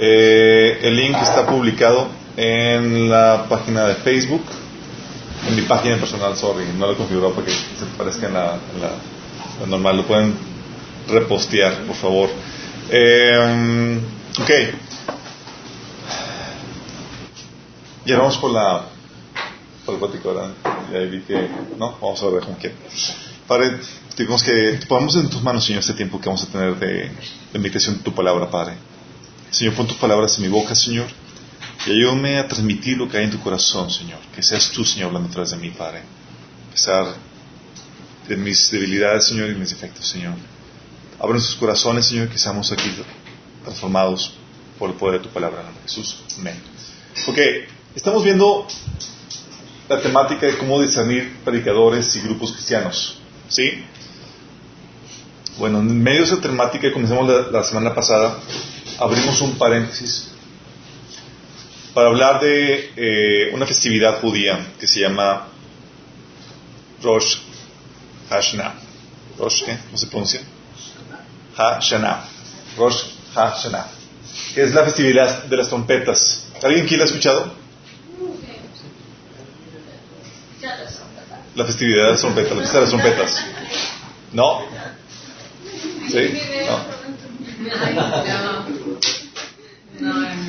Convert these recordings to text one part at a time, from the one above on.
Eh, el link está publicado en la página de Facebook, en mi página personal, sorry, no lo he configurado para que se parezca en la, normal. Lo pueden repostear, por favor. Eh, ok. Ya vamos por la, por el ¿verdad? Y ahí vi que, no, vamos a ver con quién. Padre, digamos que ponemos en tus manos, Señor, este tiempo que vamos a tener de, de meditación de tu palabra, Padre. Señor, pon tus palabras en mi boca, Señor, y ayúdame a transmitir lo que hay en tu corazón, Señor. Que seas tú, Señor, hablando atrás de mí, Padre. A pesar de mis debilidades, Señor, y mis defectos, Señor. Abre nuestros corazones, Señor, que seamos aquí transformados por el poder de tu palabra, en nombre Jesús. Amén. Ok, estamos viendo la temática de cómo discernir predicadores y grupos cristianos. ¿Sí? Bueno, en medio de esa temática comenzamos la, la semana pasada, abrimos un paréntesis para hablar de eh, una festividad judía que se llama Rosh Hashanah. ¿Rosh qué? ¿Cómo se pronuncia? Hashanah. Rosh Hashanah. Que es la festividad de las trompetas. ¿Alguien aquí la ha escuchado? La festividad de las trompetas, la fiesta de las trompetas. ¿No? ¿Sí? ¿No?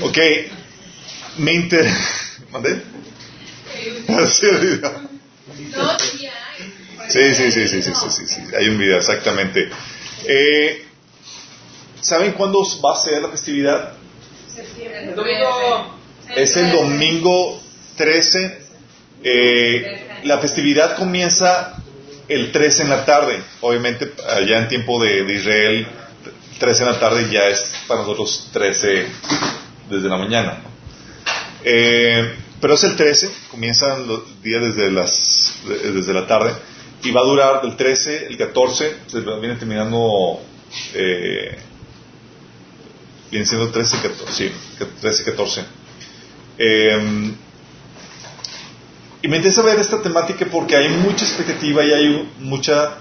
Ok, me inter... ¿Mandé? Sí, sí, sí, sí, sí, sí, sí, sí, hay un video, exactamente. Eh, ¿Saben cuándo va a ser la festividad? Es el domingo 13. Eh, la festividad comienza el 13 en la tarde. Obviamente, allá en tiempo de, de, Israel, 13 en la tarde ya es para nosotros 13 desde la mañana. Eh, pero es el 13, comienzan los días desde, las, desde la tarde y va a durar del 13, el 14, se viene terminando, eh, viene siendo 13, 14, sí, 13, 14. Eh, y me interesa ver esta temática porque hay mucha expectativa y hay mucha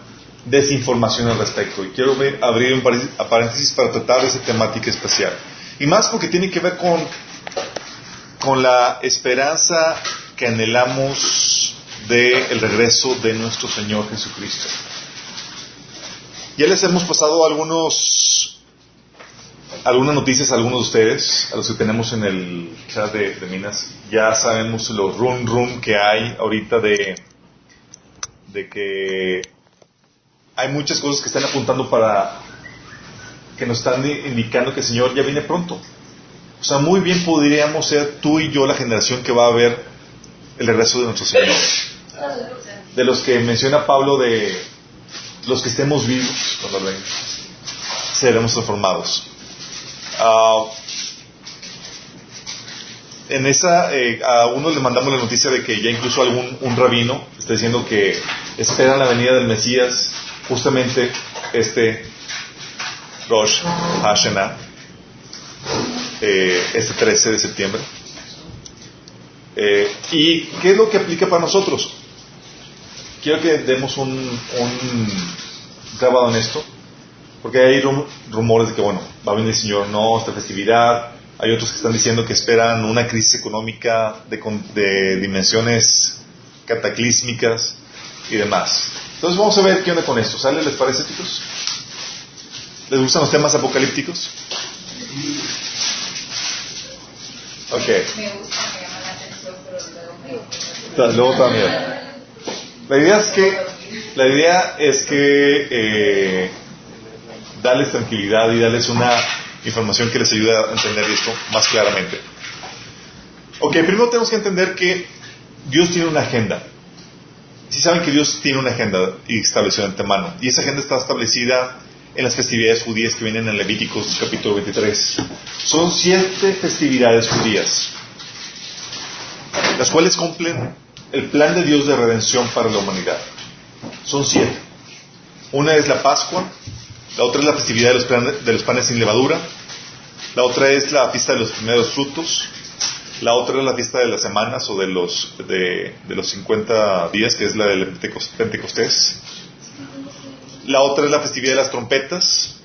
desinformación al respecto. Y quiero abrir un paréntesis para tratar esa temática especial. Y más porque tiene que ver con, con la esperanza que anhelamos del el regreso de nuestro Señor Jesucristo. Ya les hemos pasado algunos algunas noticias a algunos de ustedes, a los que tenemos en el chat de, de Minas, ya sabemos los run run que hay ahorita de, de que hay muchas cosas que están apuntando para que nos están indicando que el Señor ya viene pronto. O sea, muy bien podríamos ser tú y yo la generación que va a ver el regreso de nuestro Señor. De los que menciona Pablo de los que estemos vivos cuando venga, seremos transformados. Uh, en esa, eh, a uno le mandamos la noticia de que ya incluso algún un rabino está diciendo que esperan la venida del Mesías justamente este Rosh Hashanah, eh, este 13 de septiembre. Eh, ¿Y qué es lo que aplica para nosotros? Quiero que demos un, un grabado en esto. Porque hay rumores de que, bueno, va a venir el Señor, no, esta festividad. Hay otros que están diciendo que esperan una crisis económica de, de dimensiones cataclísmicas y demás. Entonces vamos a ver qué onda con esto. ¿Sale? ¿Les parece, chicos? ¿Les gustan los temas apocalípticos? Ok. Me gusta, me llama la atención, pero luego también. La idea es que, la idea es que eh, darles tranquilidad y darles una información que les ayude a entender esto más claramente. Ok, primero tenemos que entender que Dios tiene una agenda. Si saben que Dios tiene una agenda y estableció de antemano, y esa agenda está establecida en las festividades judías que vienen en Levíticos capítulo 23. Son siete festividades judías, las cuales cumplen el plan de Dios de redención para la humanidad. Son siete. Una es la Pascua, la otra es la festividad de los, panes, de los panes sin levadura. La otra es la fiesta de los primeros frutos. La otra es la fiesta de las semanas o de los, de, los 50 días, que es la del Pentecostés. La otra es la festividad de las trompetas.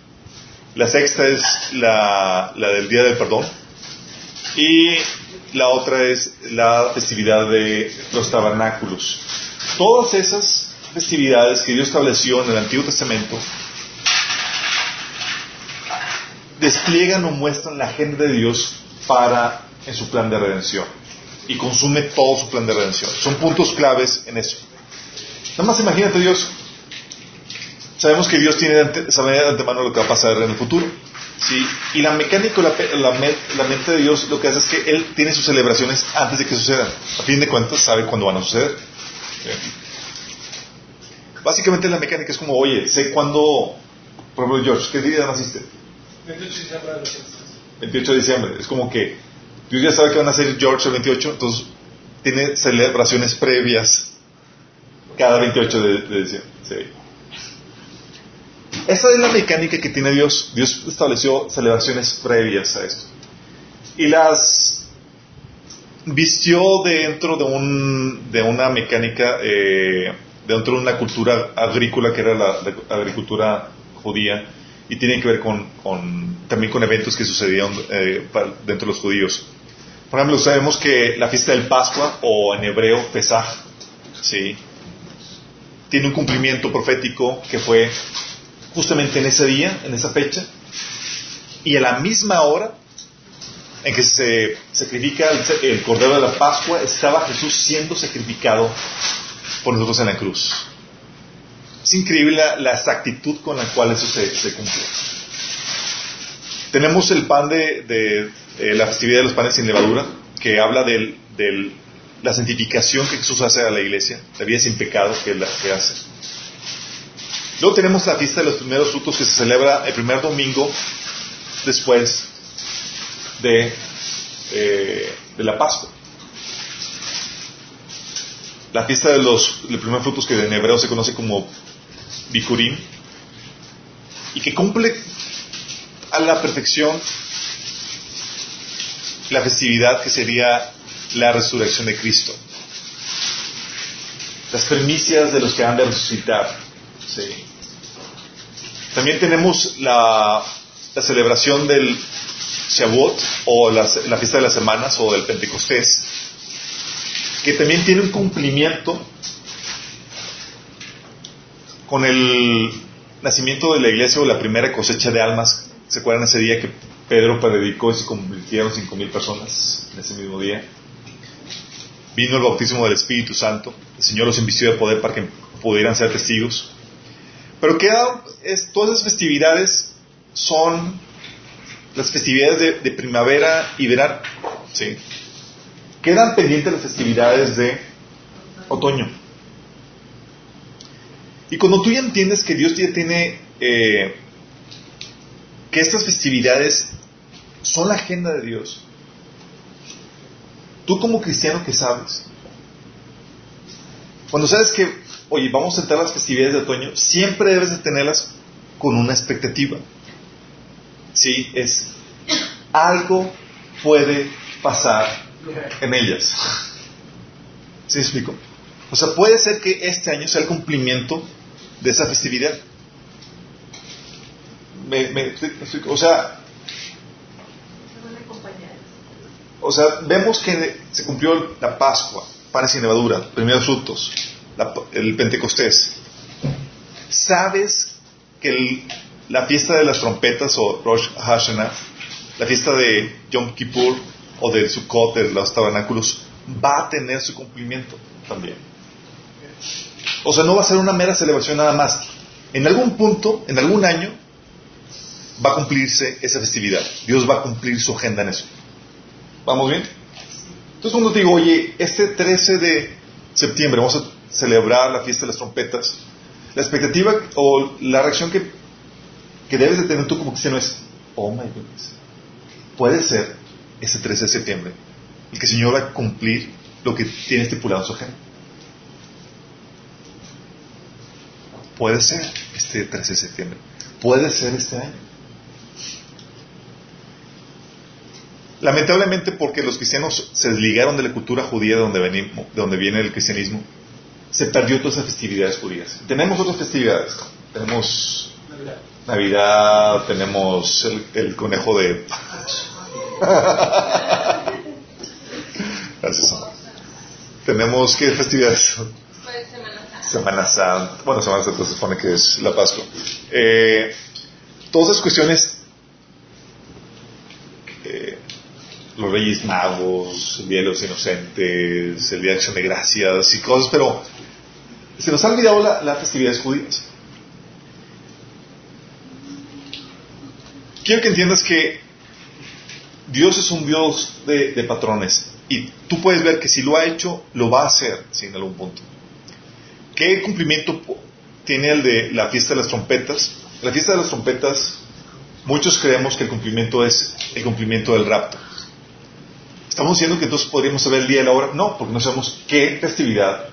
La sexta es la, la del Día del Perdón. Y la otra es la festividad de los tabernáculos. Todas esas festividades que Dios estableció en el Antiguo Testamento despliegan o muestran la agenda de Dios para en su plan de redención y consume todo su plan de redención. Son puntos claves en eso. Nada más imagínate Dios. Sabemos que Dios tiene sabe de antemano lo que va a pasar en el futuro. ¿sí? Y la mecánica, la, la, mente de Dios lo que hace es que Él tiene sus celebraciones antes de que sucedan. A fin de cuentas, sabe cuándo van a suceder. Básicamente la mecánica es como, oye, sé cuándo, por ejemplo, George, ¿qué día naciste? 28 de diciembre. 28 de diciembre. Es como que Dios ya sabe que van a ser George el 28, entonces tiene celebraciones previas cada 28 de, diciembre. Esa es la mecánica que tiene Dios. Dios estableció celebraciones previas a esto. Y las vistió dentro de, un, de una mecánica, eh, dentro de una cultura agrícola que era la, agricultura judía y tiene que ver con, también con eventos que sucedían eh, dentro de los judíos. Por ejemplo, sabemos que la fiesta del Pascua, o en hebreo Pesaj, ¿sí? tiene un cumplimiento profético que fue justamente en ese día, en esa fecha, y a la misma hora en que se sacrifica el, Cordero de la Pascua, estaba Jesús siendo sacrificado por nosotros en la cruz. Es increíble la, exactitud con la cual eso se, se cumplió. Tenemos el pan de, eh, la festividad de los panes sin levadura, que habla de la santificación que Jesús hace a la iglesia, la vida sin pecado que, la, que hace. Luego tenemos la fiesta de los primeros frutos que se celebra el primer domingo después de, eh, la Pascua. La fiesta de los, primeros frutos que en hebreo se conoce como Bikurim y que cumple a la perfección la festividad que sería la resurrección de Cristo. Las primicias de los que han de resucitar. También tenemos la, celebración del Shavuot o la, la, fiesta de las semanas o del Pentecostés, que también tiene un cumplimiento con el nacimiento de la iglesia o la primera cosecha de almas. ¿Se acuerdan ese día que Pedro predicó y se convirtieron cinco mil personas en ese mismo día? Vino el bautismo del Espíritu Santo. El Señor los invistió de poder para que pudieran ser testigos. Pero queda, es, todas esas festividades son las festividades de, primavera y verano. ¿sí? Quedan pendientes las festividades de otoño. Y cuando tú ya entiendes que Dios ya tiene, eh, que estas festividades son la agenda de Dios, tú como cristiano que sabes, cuando sabes que, oye, vamos a entrar las festividades de otoño, siempre debes de tenerlas con una expectativa. Sí, es algo puede pasar en ellas. ¿Sí explico? O sea, puede ser que este año sea el cumplimiento de esa festividad. O sea, o sea, vemos que se cumplió la Pascua, panes sin levadura, primeros frutos, el Pentecostés. ¿Sabes que la fiesta de las trompetas o Rosh Hashanah, la fiesta de Yom Kippur o del Sukkot, de los tabernáculos, va a tener su cumplimiento también? O sea, no va a ser una mera celebración nada más. En algún punto, en algún año, va a cumplirse esa festividad. Dios va a cumplir su agenda en eso. ¿Vamos bien? Entonces cuando te digo, oye, este 13 de septiembre vamos a celebrar la fiesta de las trompetas, la expectativa o la reacción que, que debes de tener tú como cristiano es, oh my goodness, puede ser ese 13 de septiembre el que el Señor va a cumplir lo que tiene estipulado en su agenda. Puede ser este 13 de septiembre. Puede ser este año. Lamentablemente porque los cristianos se desligaron de la cultura judía de donde, venimos, de donde viene el cristianismo, se perdió todas esas festividades judías. Tenemos otras festividades. Tenemos Navidad, tenemos el, conejo de... Gracias. Tenemos qué festividades Semana Santa. Bueno, Semana Santa se supone que es la Pascua. Eh, todas esas cuestiones los Reyes Magos, el Día de los Inocentes, el Día de Acción de Gracias y cosas, pero se nos ha olvidado la, las festividades judías. Quiero que entiendas que Dios es un Dios de, de patrones y tú puedes ver que si lo ha hecho, lo va a hacer, sí, en algún punto. ¿Qué cumplimiento tiene el de la fiesta de las trompetas? La fiesta de las trompetas, muchos creemos que el cumplimiento es el cumplimiento del rapto. ¿Estamos diciendo que entonces podríamos saber el día y la hora? No, porque no sabemos qué festividad,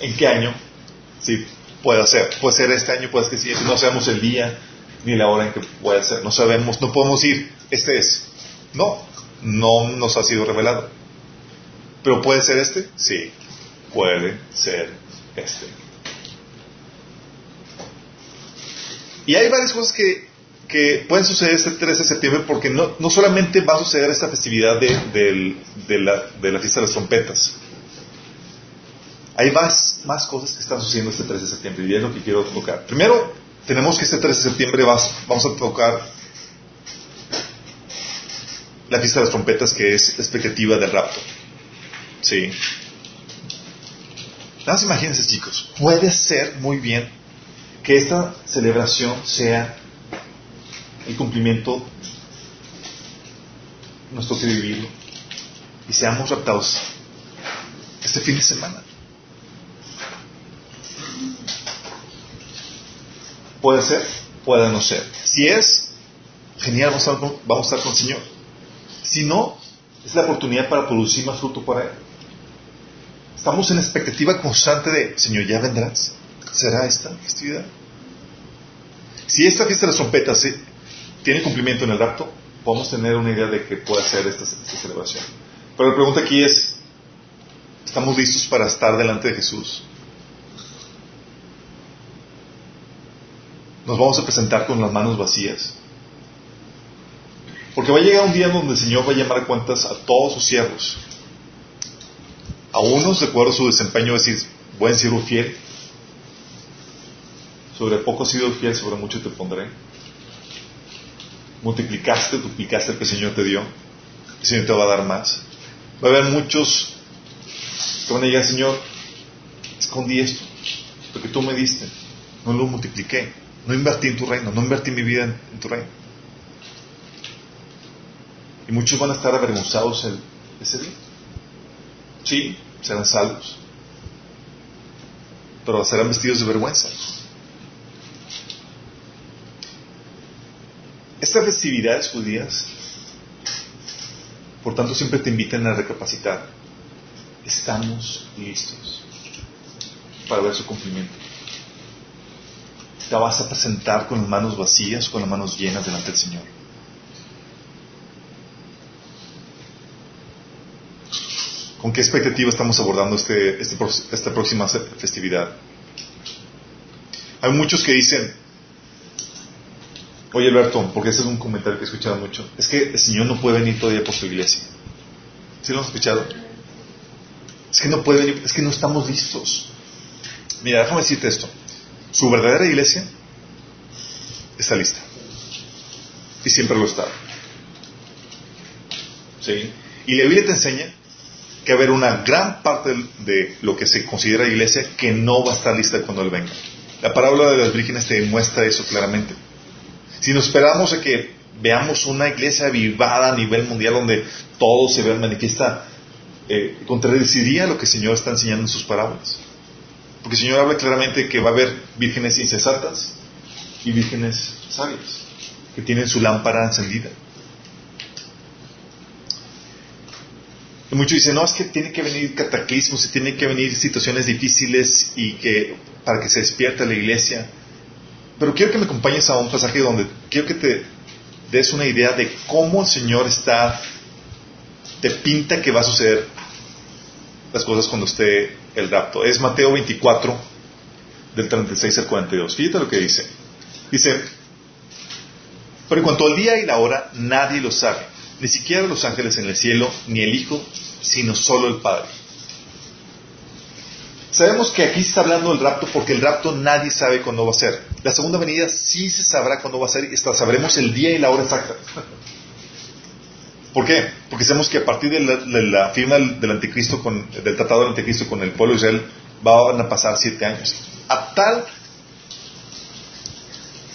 en qué año, sí, puede ser. Puede ser este año, puede ser sí, no sabemos el día ni la hora en que puede ser. No sabemos, no podemos ir, este es. No, no nos ha sido revelado. ¿Pero puede ser este? Sí, puede ser este. Y hay varias cosas que, que pueden suceder este 13 de septiembre porque no, no solamente va a suceder esta festividad de, del- de la, de la fiesta de las trompetas. Hay más, más cosas que están sucediendo este 13 de septiembre y es lo que quiero tocar. Primero, tenemos que este 13 de septiembre vas- vamos a tocar la fiesta de las trompetas que es la expectativa del rapto. Sí. Nada más imagínense chicos, puede ser muy bien que esta celebración sea el cumplimiento, nos toque vivirlo y seamos raptados este fin de semana. Puede ser, puede no ser. Si es, genial, vamos a, estar con- vamos a estar con el Señor. Si no, es la oportunidad para producir más fruto para Él. Estamos en expectativa constante de, Señor, ¿ya vendrás? ¿Será esta festividad? Si esta fiesta de las trompetas eh, tiene cumplimiento en el rapto, podemos tener una idea de que puede ser esta, celebración. Pero la pregunta aquí es, ¿estamos listos para estar delante de Jesús? ¿Nos vamos a presentar con las manos vacías? Porque va a llegar un día donde el Señor va a llamar a cuentas a todos sus siervos. A unos, de acuerdo a su desempeño, decir, buen siervo fiel. Sobre poco has sido fiel, sobre mucho te pondré. Multiplicaste, duplicaste el que el Señor te dio. El Señor te va a dar más. Va a haber muchos que van a llegar, Señor, escondí esto, porque tú me diste, no lo multipliqué, no invertí en tu reino, no invertí mi vida en, en tu reino. Y muchos van a estar avergonzados el, ese día. Sí, serán salvos, pero serán vestidos de vergüenza. Estas festividades judías, por tanto, siempre te invitan a recapacitar. Estamos listos para ver su cumplimiento. Te vas a presentar con las manos vacías con las manos llenas delante del Señor. ¿Con qué expectativa estamos abordando este, este esta próxima fe- festividad? Hay muchos que dicen, oye Alberto, porque ese es un comentario que he escuchado mucho, es que el Señor no puede venir todavía por su iglesia. ¿Sí lo has escuchado? Es que no puede venir, es que no estamos listos. Mira, déjame decirte esto. Su verdadera iglesia está lista. Y siempre lo está. ¿Sí? Y la Biblia te enseña que va a haber una gran parte de lo que se considera iglesia que no va a estar lista cuando Él venga. La parábola de las vírgenes te demuestra eso claramente. Si nos esperamos a que veamos una iglesia avivada a nivel mundial donde todo se vea manifiesta, eh, contradeciría lo que el Señor está enseñando en sus parábolas. Porque el Señor habla claramente que va a haber vírgenes insensatas y vírgenes sabias, que tienen su lámpara encendida. Y muchos dicen, no, es que tiene que venir cataclismos y tienen que venir situaciones difíciles y que para que se despierte la iglesia. Pero quiero que me acompañes a un pasaje donde quiero que te des una idea de cómo el Señor está, te pinta que va a suceder las cosas cuando esté el rapto. Es Mateo 24, del 36 al 42. Fíjate lo que dice. Dice, pero en cuanto al día y la hora, nadie lo sabe, ni siquiera los ángeles en el cielo, ni el Hijo, sino solo el Padre. Sabemos que aquí se está hablando del rapto porque el rapto nadie sabe cuándo va a ser. La segunda venida sí se sabrá cuándo va a ser y hasta sabremos el día y la hora exacta. ¿Por qué? Porque sabemos que a partir de la, firma del, anticristo con, del tratado del anticristo con el pueblo de Israel van a pasar siete años. A tal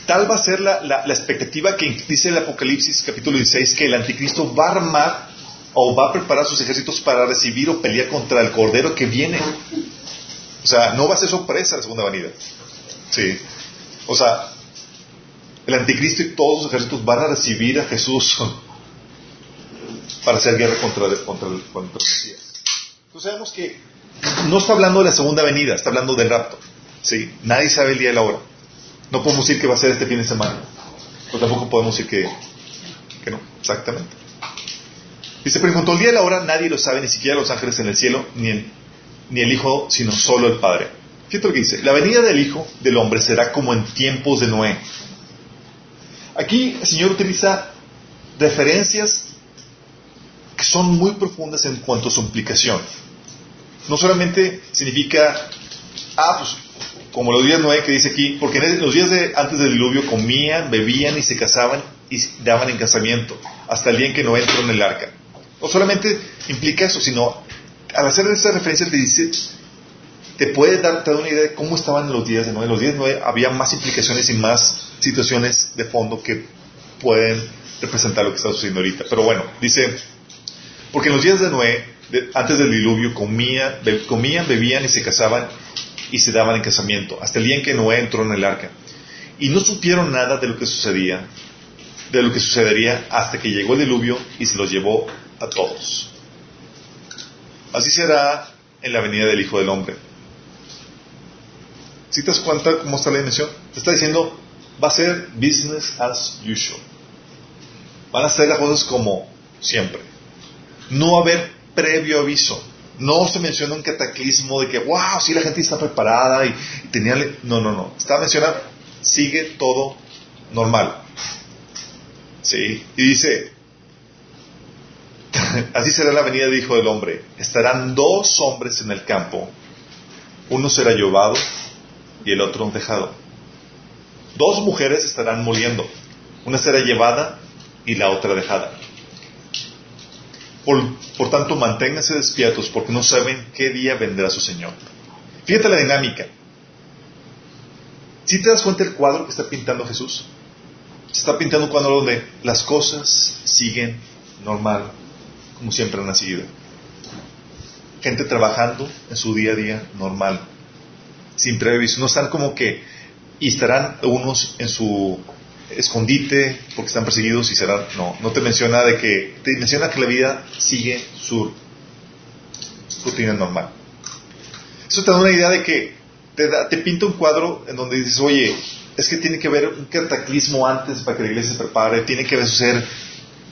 tal va a ser la, la, expectativa que dice el Apocalipsis capítulo 16 que el anticristo va a armar o va a preparar sus ejércitos para recibir o pelear contra el cordero que viene. O sea, no va a ser sorpresa la segunda venida. Sí. O sea, el anticristo y todos sus ejércitos van a recibir a Jesús para hacer guerra contra, contra, contra el. Entonces sabemos que no está hablando de la segunda venida, está hablando del rapto. ¿sí? Nadie sabe el día y la hora. No podemos decir que va a ser este fin de semana. Pero tampoco podemos decir que, que no, exactamente. Dice, pero en cuanto al día y la hora, nadie lo sabe, ni siquiera los ángeles en el cielo, ni el, ni el Hijo, sino solo el Padre. Fíjate lo que dice. La venida del Hijo del Hombre será como en tiempos de Noé. Aquí el Señor utiliza referencias que son muy profundas en cuanto a su implicación. No solamente significa, ah, pues como los días Noé que dice aquí, porque en los días de, antes del diluvio comían, bebían y se casaban y daban en casamiento, hasta el día en que Noé entró en el arca. No solamente implica eso, sino al hacer esa referencia te dice, te puede dar, una idea de cómo estaban los días de Noé. En los días de Noé había más implicaciones y más situaciones de fondo que pueden representar lo que está sucediendo ahorita. Pero bueno, dice, porque en los días de Noé, antes del diluvio, comían, bebían y se casaban y se daban en casamiento, hasta el día en que Noé entró en el arca. Y no supieron nada de lo que sucedía, de lo que sucedería hasta que llegó el diluvio y se los llevó a todos. Así será en la venida del Hijo del Hombre. Si te das cuenta cómo está la dimensión? Te está diciendo, va a ser business as usual. Van a ser las cosas como siempre. No va a haber previo aviso. No se menciona un cataclismo de que, wow, sí, la gente está preparada y, tenía... No, no, no. Está mencionado, sigue todo normal. ¿Sí? Y dice, así será la venida del Hijo del Hombre. Estarán dos hombres en el campo. Uno será llevado y el otro dejado. Dos mujeres estarán moliendo. Una será llevada y la otra dejada. Por, tanto, manténganse despiertos porque no saben qué día vendrá su Señor. Fíjate la dinámica. Si te das cuenta del cuadro que está pintando Jesús? Se está pintando un cuadro donde las cosas siguen normal, como siempre han sido. Gente trabajando en su día a día normal, sin previsto. No están como que, y estarán unos en su escondite porque están perseguidos y serán. No, no te menciona de que, te menciona que la vida sigue su rutina normal. Eso te da una idea de que te, te pinta un cuadro en donde dices, oye, es que tiene que haber un cataclismo antes para que la iglesia se prepare, tiene que suceder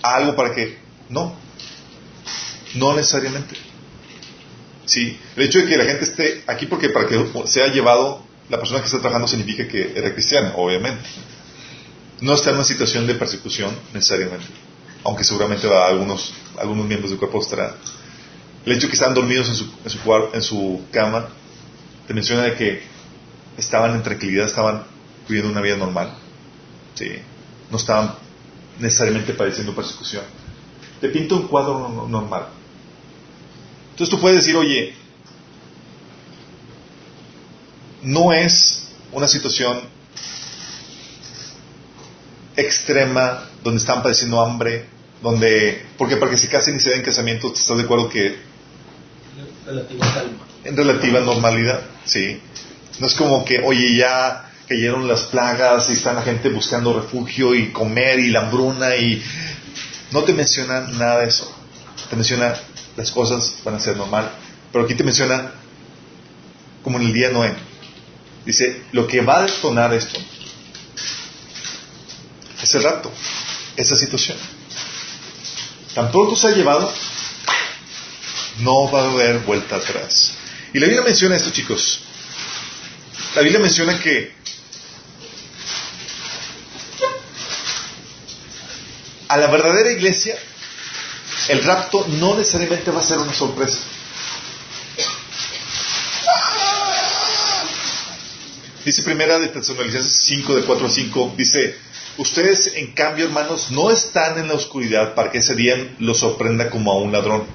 algo para que. No, no necesariamente. Sí, el hecho de que la gente esté aquí porque para que sea llevado, la persona que está trabajando significa que era cristiana, obviamente no está en una situación de persecución necesariamente, aunque seguramente va algunos, algunos miembros del cuerpo estarán. El hecho de que estaban dormidos en su, en su, en su cama te menciona de que estaban en tranquilidad, estaban viviendo una vida normal, ¿sí? no estaban necesariamente padeciendo persecución. Te pinta un cuadro normal. Entonces tú puedes decir, oye, no es una situación extrema, donde están padeciendo hambre, donde, porque para que se casen y se den casamiento, ¿estás de acuerdo que... En relativa normalidad, sí. No es como que, oye, ya cayeron las plagas y están la gente buscando refugio y comer y la hambruna y... No te menciona nada de eso. Te menciona las cosas van a ser normal. Pero aquí te menciona como en el día Noé. Dice, lo que va a detonar esto ese rato, esa situación. Tan pronto se ha llevado, no va a haber vuelta atrás. Y la Biblia menciona esto, chicos. La Biblia menciona que a la verdadera iglesia el rapto no necesariamente va a ser una sorpresa. Dice primera de Tesalonicenses 5, de 4 a 5, dice, ustedes en cambio, hermanos, no están en la oscuridad para que ese día los sorprenda como a un ladrón.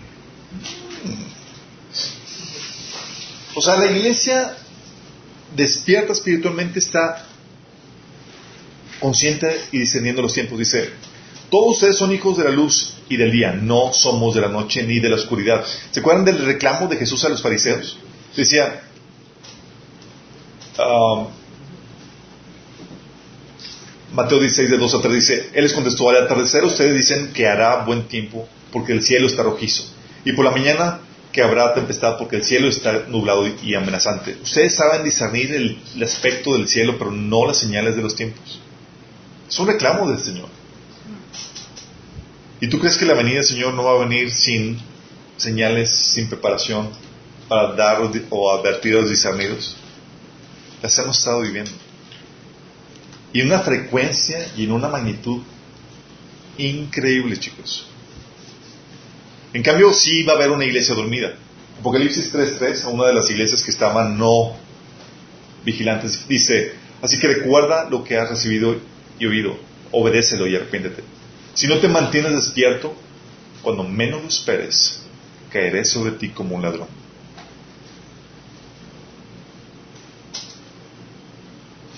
O sea, la iglesia despierta espiritualmente está consciente y discerniendo los tiempos. Dice, todos ustedes son hijos de la luz y del día, no somos de la noche ni de la oscuridad. ¿Se acuerdan del reclamo de Jesús a los fariseos? Decía, um, Mateo 16 de 2 a 3 dice, Él les contestó, al atardecer ustedes dicen que hará buen tiempo porque el cielo está rojizo. Y por la mañana que habrá tempestad porque el cielo está nublado y amenazante. Ustedes saben discernir el, el aspecto del cielo, pero no las señales de los tiempos. Es un reclamo del Señor. ¿Y tú crees que la venida del Señor no va a venir sin señales, sin preparación para dar o advertir a los discernidos? Las hemos estado viviendo. Y en una frecuencia y en una magnitud increíble, chicos. En cambio, sí va a haber una iglesia dormida. Apocalipsis 3.3, a una de las iglesias que estaban no vigilantes, dice, así que recuerda lo que has recibido y oído, obedécelo y arrepiéntete. Si no te mantienes despierto, cuando menos lo esperes, caeré sobre ti como un ladrón.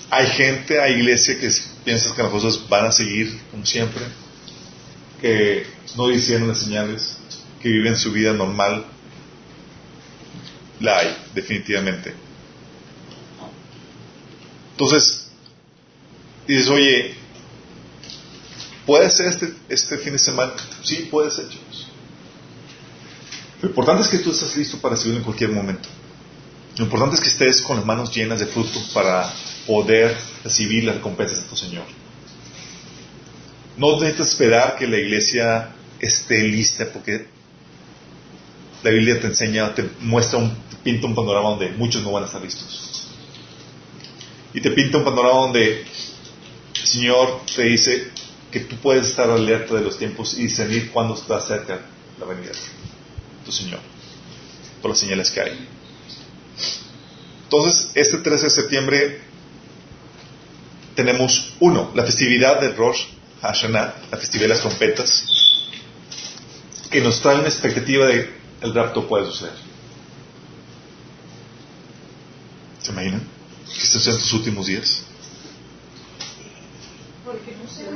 Hay gente, hay iglesia que piensa que las cosas van a seguir como siempre, que no hicieron las señales, que viven su vida normal. La hay, definitivamente. Entonces, dices, oye, ¿puede ser este, este fin de semana? Sí, puede ser, chicos. Lo importante es que tú estés listo para recibirlo en cualquier momento. Lo importante es que estés con las manos llenas de fruto para poder recibir las recompensas de tu Señor. No necesitas esperar que la iglesia esté lista porque la Biblia te enseña, te muestra un, te pinta un panorama donde muchos no van a estar listos. Y te pinta un panorama donde el Señor te dice que tú puedes estar alerta de los tiempos y discernir cuándo está cerca la venida de tu Señor, por las señales que hay. Entonces, este 13 de septiembre tenemos uno, la festividad del Rosh Hashanah, la festividad de las trompetas, que nos trae una expectativa de el rapto puede suceder. ¿Se imaginan? Que estos sean tus últimos días.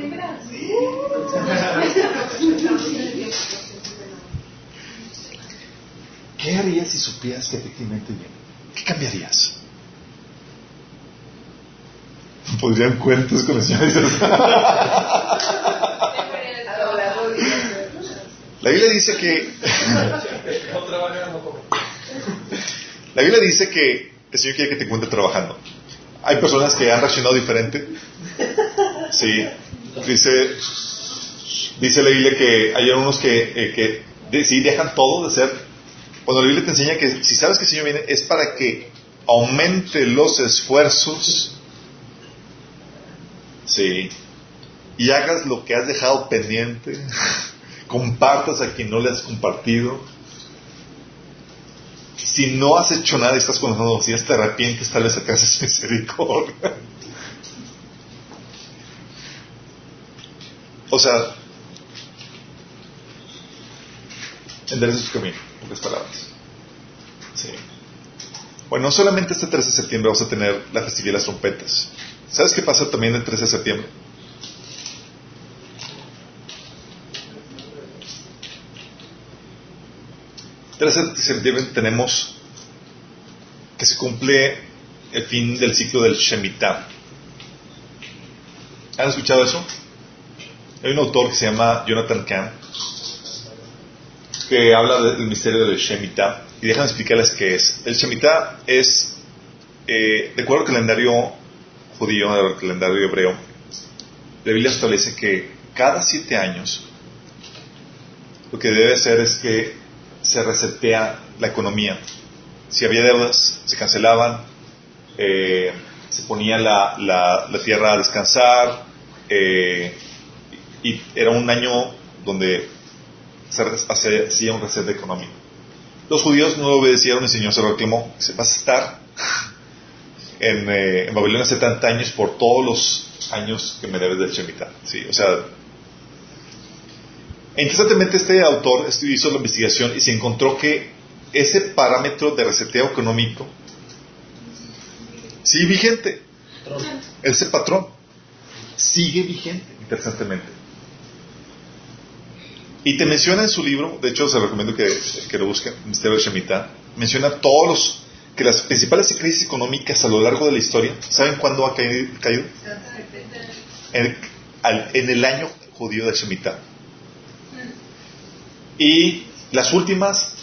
¿Qué harías si supieras que efectivamente viene? ¿Qué cambiarías? Podrían cuentos con el Señor. La Biblia dice que. La Biblia dice que el Señor quiere que te encuentre trabajando. Hay personas que han reaccionado diferente. Sí. Dice, dice la Biblia que hay unos que, eh, que sí dejan todo de ser. Cuando la Biblia te enseña que si sabes que el Señor viene es para que aumente los esfuerzos. Sí. Y hagas lo que has dejado pendiente compartas a quien no le has compartido. Si no has hecho nada y estás con las si te arrepientes, tal vez acases misericordia. O sea, endereza su camino, en pocas palabras. Sí. Bueno, no solamente este 13 de septiembre vamos a tener la festividad de las trompetas. ¿Sabes qué pasa también el 13 de septiembre? 13 de septiembre tenemos que se cumple el fin del ciclo del Shemitah. ¿Han escuchado eso? Hay un autor que se llama Jonathan Kahn que habla del misterio del Shemitah y déjame explicarles qué es. El Shemitah es, eh, de acuerdo al calendario judío, al calendario hebreo, la Biblia establece que cada siete años lo que debe ser es que se resetea la economía. Si había deudas, se cancelaban, eh, se ponía la, la, tierra a descansar, eh, y era un año donde se hacía un reset económico. Los judíos no obedecieron, el Señor se reclamó, se vas a estar en, eh, en Babilonia 70 años por todos los años que me debes del Shemitah. Sí, o sea, interesantemente este autor hizo la investigación y se encontró que ese parámetro de reseteo económico sigue vigente. Ese patrón sigue vigente, interesantemente. Y te menciona en su libro, de hecho se recomiendo que, lo busquen, Misterio Shemitah, menciona todos los que las principales crisis económicas a lo largo de la historia, ¿saben cuándo ha caído? En, en el año judío de Shemitah. Y las últimas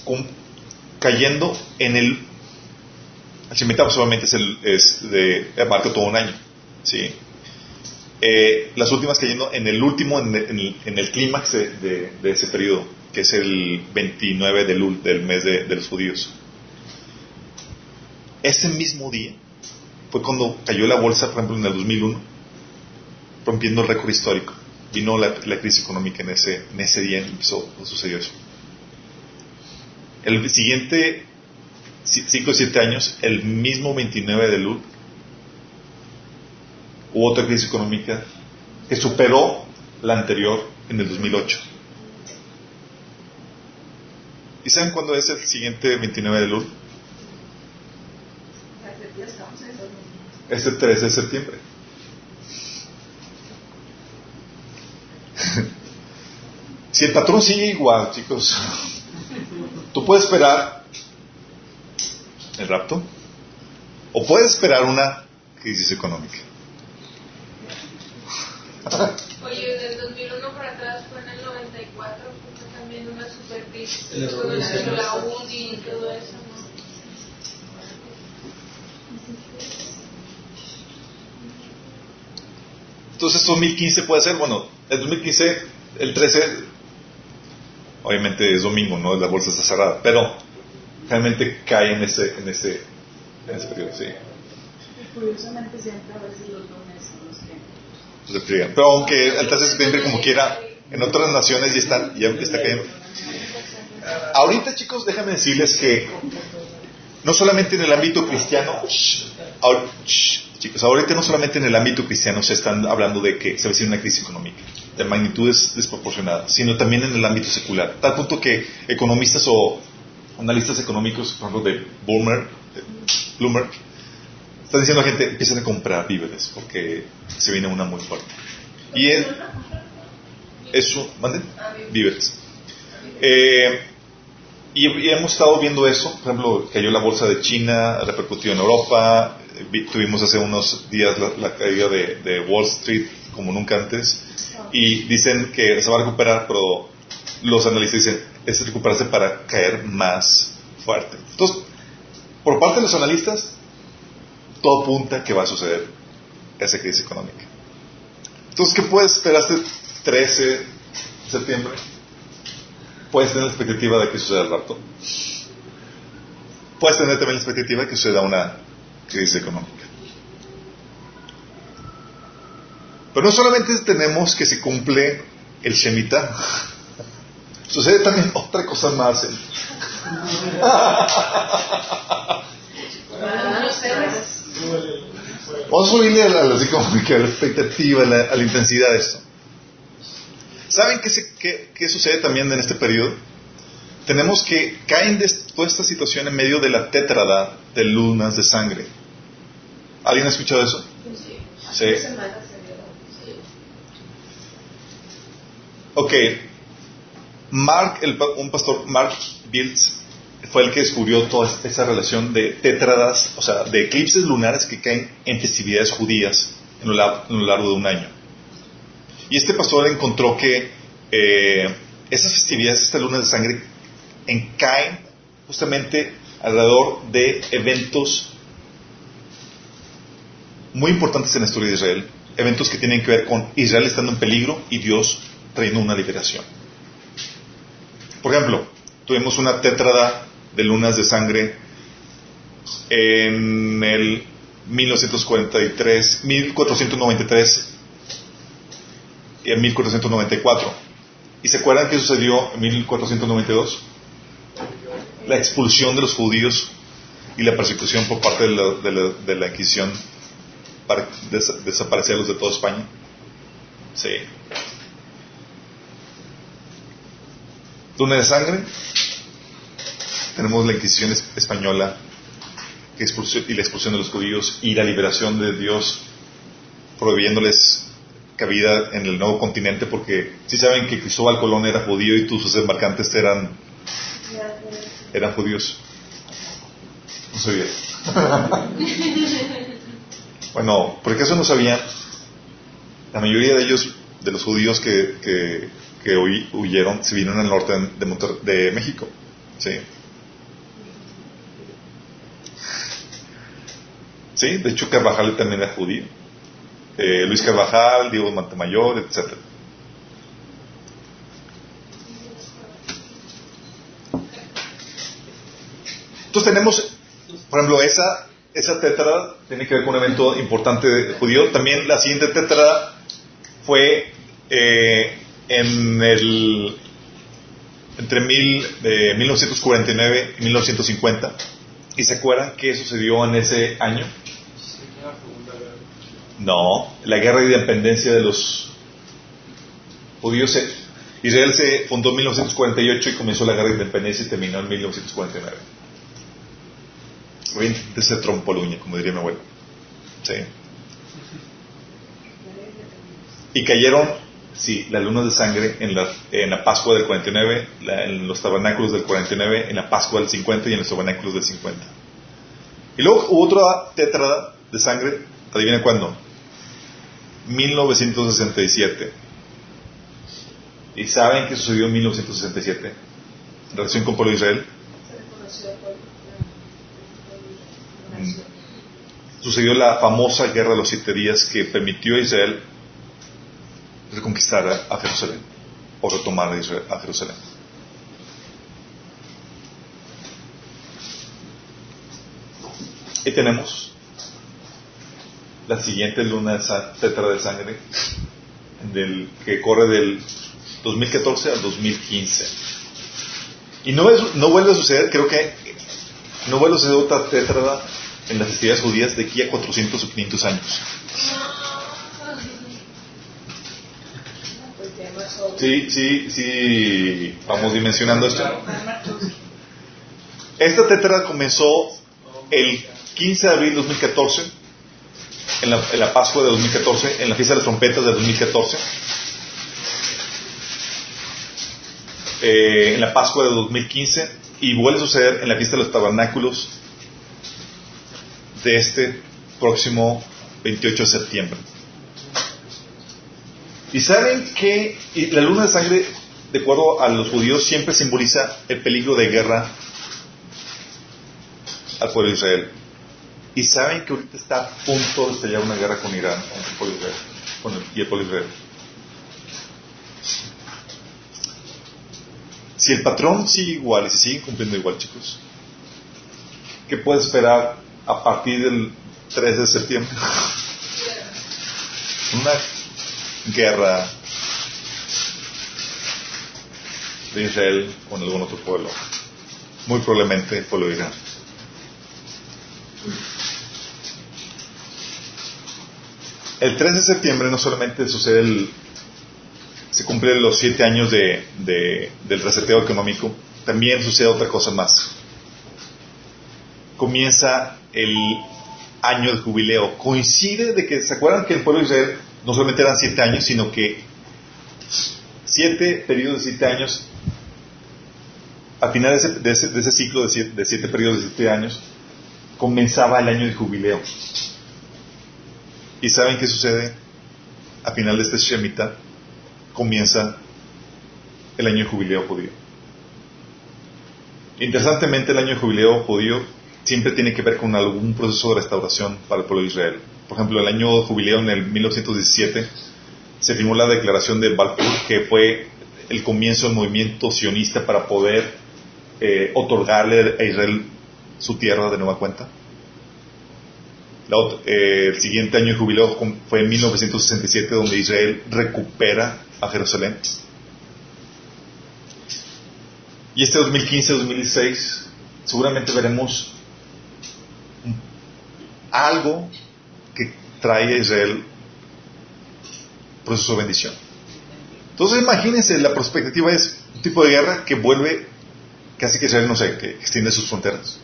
cayendo en el... El Shemitah solamente es, el, es de, marca todo un año. ¿sí? Eh, las últimas cayendo en el último, en, el, clímax de, ese periodo, que es el 29 del, del mes de, los judíos. Ese mismo día fue cuando cayó la bolsa, por ejemplo, en el 2001, rompiendo el récord histórico. Vino la, crisis económica en ese, en ese día empezó, sucedió eso. El siguiente 5 o 7 años, el mismo 29 de Lul, hubo otra crisis económica que superó la anterior en el 2008. ¿Y saben cuándo es el siguiente 29 de Lul? Este 13 de septiembre. si el patrón sigue igual, chicos, tú puedes esperar el rapto o puedes esperar una crisis económica. Oye, del 2001 para atrás fue en el 94, fue también una super crisis con la UDI y todo eso. Entonces 2015 puede ser, bueno, el 2015, el 13, obviamente es domingo, ¿no? La bolsa está cerrada, pero realmente cae en ese, en ese, en ese periodo, sí. Curiosamente siempre a veces los lunes son los que... Pero aunque el 13 de septiembre como quiera, en otras naciones ya, están, ya está cayendo. Ahorita chicos, déjame decirles que no solamente en el ámbito cristiano, chicos, ahorita no solamente en el ámbito cristiano se están hablando de que se va a una crisis económica de magnitudes desproporcionadas, sino también en el ámbito secular. Tal punto que economistas o analistas económicos, por ejemplo, de Bloomberg, Bloomberg están diciendo a la gente, empiecen a comprar víveres porque se viene una muy fuerte. Y él, eso, ¿mande? Víveres. Eh, y, hemos estado viendo eso, por ejemplo, cayó la bolsa de China, repercutió en Europa, tuvimos hace unos días la, caída de, Wall Street como nunca antes, y dicen que se va a recuperar, pero los analistas dicen, es recuperarse para caer más fuerte. Entonces, por parte de los analistas, todo apunta que va a suceder esa crisis económica. Entonces, ¿qué puedes esperar este 13 de septiembre? puedes tener la expectativa de que suceda el rapto. Puedes tener también la expectativa de que suceda una crisis económica. Pero no solamente tenemos que se cumple el Shemitah, sucede también otra cosa más. Vamos a subirle a la, la, expectativa, a la intensidad de esto. ¿Saben qué, sucede también en este periodo? Tenemos que caen de toda esta situación en medio de la tétrada de lunas de sangre. ¿Alguien ha escuchado eso? Sí. Ok. Mark, un pastor, Mark Biltz, fue el que descubrió toda esa relación de tétradas, o sea, de eclipses lunares que caen en festividades judías en lo largo de un año. Y este pastor encontró que eh, esas festividades, estas lunas de sangre, encaen justamente alrededor de eventos muy importantes en la historia de Israel, eventos que tienen que ver con Israel estando en peligro y Dios trayendo una liberación. Por ejemplo, tuvimos una tétrada de lunas de sangre en el 1943, 1493 en 1494. ¿Y se acuerdan qué sucedió en 1492? La expulsión de los judíos y la persecución por parte de la, de la, de la Inquisición para des- desaparecerlos de toda España. Sí. Túnel de sangre. Tenemos la Inquisición es- española que expulsó- y la expulsión de los judíos y la liberación de Dios prohibiéndoles cabida en el nuevo continente porque si saben que Cristóbal Colón era judío y tus embarcantes eran, eran judíos. No sabía. bueno, ¿por qué eso no sabían? La mayoría de ellos, de los judíos que, que, que huyeron, se vinieron al norte de México. ¿Sí? Sí, de hecho Carvajal también era judío. Eh, Luis Carvajal, Diego Montemayor, etc. Entonces tenemos, por ejemplo, esa, esa tétrada tiene que ver con un evento importante judío. También la siguiente tétrada fue eh, en el entre mil, eh, 1949 y 1950. ¿Y se acuerdan qué sucedió en ese año? No, la guerra de independencia de los judíos. se- Israel se fundó en 1948 y comenzó la guerra de independencia y terminó en 1949. Obviamente se trompó la como diría mi abuelo. Sí. Y cayeron, sí, las lunas de sangre en la, en la Pascua del 49, la- en los tabernáculos del 49, en la Pascua del 50 y en los tabernáculos del 50. Y luego hubo otra tétrada de sangre, adivinen cuándo. 1967. ¿Y saben qué sucedió en 1967? En relación con pueblo de Israel. Sucedió la famosa guerra de los siete días que permitió a Israel reconquistar a, Jerusalén o retomar a Jerusalén. Y tenemos la siguiente luna tetra de sangre del, que corre del 2014 al 2015. Y no, es- no vuelve a suceder, creo que no vuelve a suceder otra tétrada en las festividades judías de aquí a 400 o 500 años. Sí, sí, sí, vamos dimensionando esto. Esta tétrada comenzó el 15 de abril de 2014, en la, Pascua de 2014, en la fiesta de las trompetas de 2014, eh, en la Pascua de 2015 y vuelve a suceder en la fiesta de los tabernáculos de este próximo 28 de septiembre. Y saben que la luna de sangre, de acuerdo a los judíos, siempre simboliza el peligro de guerra al pueblo de Israel. Y saben que ahorita está a punto de estallar una guerra con Irán, con el y el pueblo. Si el patrón sigue igual y se sigue cumpliendo igual, chicos, ¿qué puede esperar a partir del 3 de septiembre? Una guerra de Israel con algún otro pueblo. Muy probablemente el pueblo de Irán. El 3 de septiembre no solamente sucede el, se cumplen los siete años de, de- del reseteo económico, también sucede otra cosa más. Comienza el año de jubileo. Coincide de que, ¿se acuerdan que el pueblo de Israel no solamente eran siete años, sino que siete periodos de siete años, a final de ese, de ciclo de siete, de siete periodos de siete años, comenzaba el año de jubileo. ¿Y saben qué sucede? A final de este Shemitah comienza el año de jubileo judío. Interesantemente, el año de jubileo judío siempre tiene que ver con algún proceso de restauración para el pueblo de Israel. Por ejemplo, el año de jubileo en el 1917 se firmó la declaración de Balfour, que fue el comienzo del movimiento sionista para poder eh, otorgarle a Israel su tierra de nueva cuenta. Eh, el siguiente año de jubileo fue en 1967, donde Israel recupera a Jerusalén. Y este 2015-2016 seguramente veremos algo que trae a Israel proceso de bendición. Entonces imagínense, la perspectiva es un tipo de guerra que vuelve casi que Israel, no sé, que extiende sus fronteras.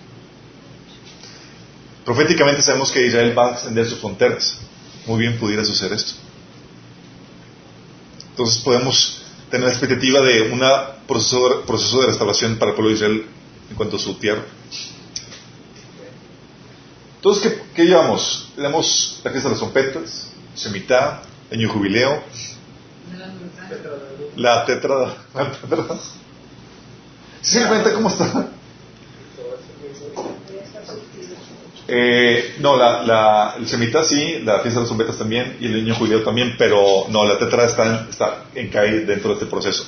Proféticamente sabemos que Israel va a extender sus fronteras. Muy bien pudiera suceder esto. Entonces podemos tener la expectativa de un proceso, proceso de restauración para el pueblo de Israel en cuanto a su tierra. Entonces, ¿qué, qué llevamos? Tenemos la fiesta de las trompetas, Semitá, año jubileo, la tetra, la tetra. ¿Sí se cuenta cómo está? Eh, no, la, la, el semita sí, la fiesta de las trompetas también y el niño jubileo también, pero no, la tetra está en, está en cae dentro de este proceso.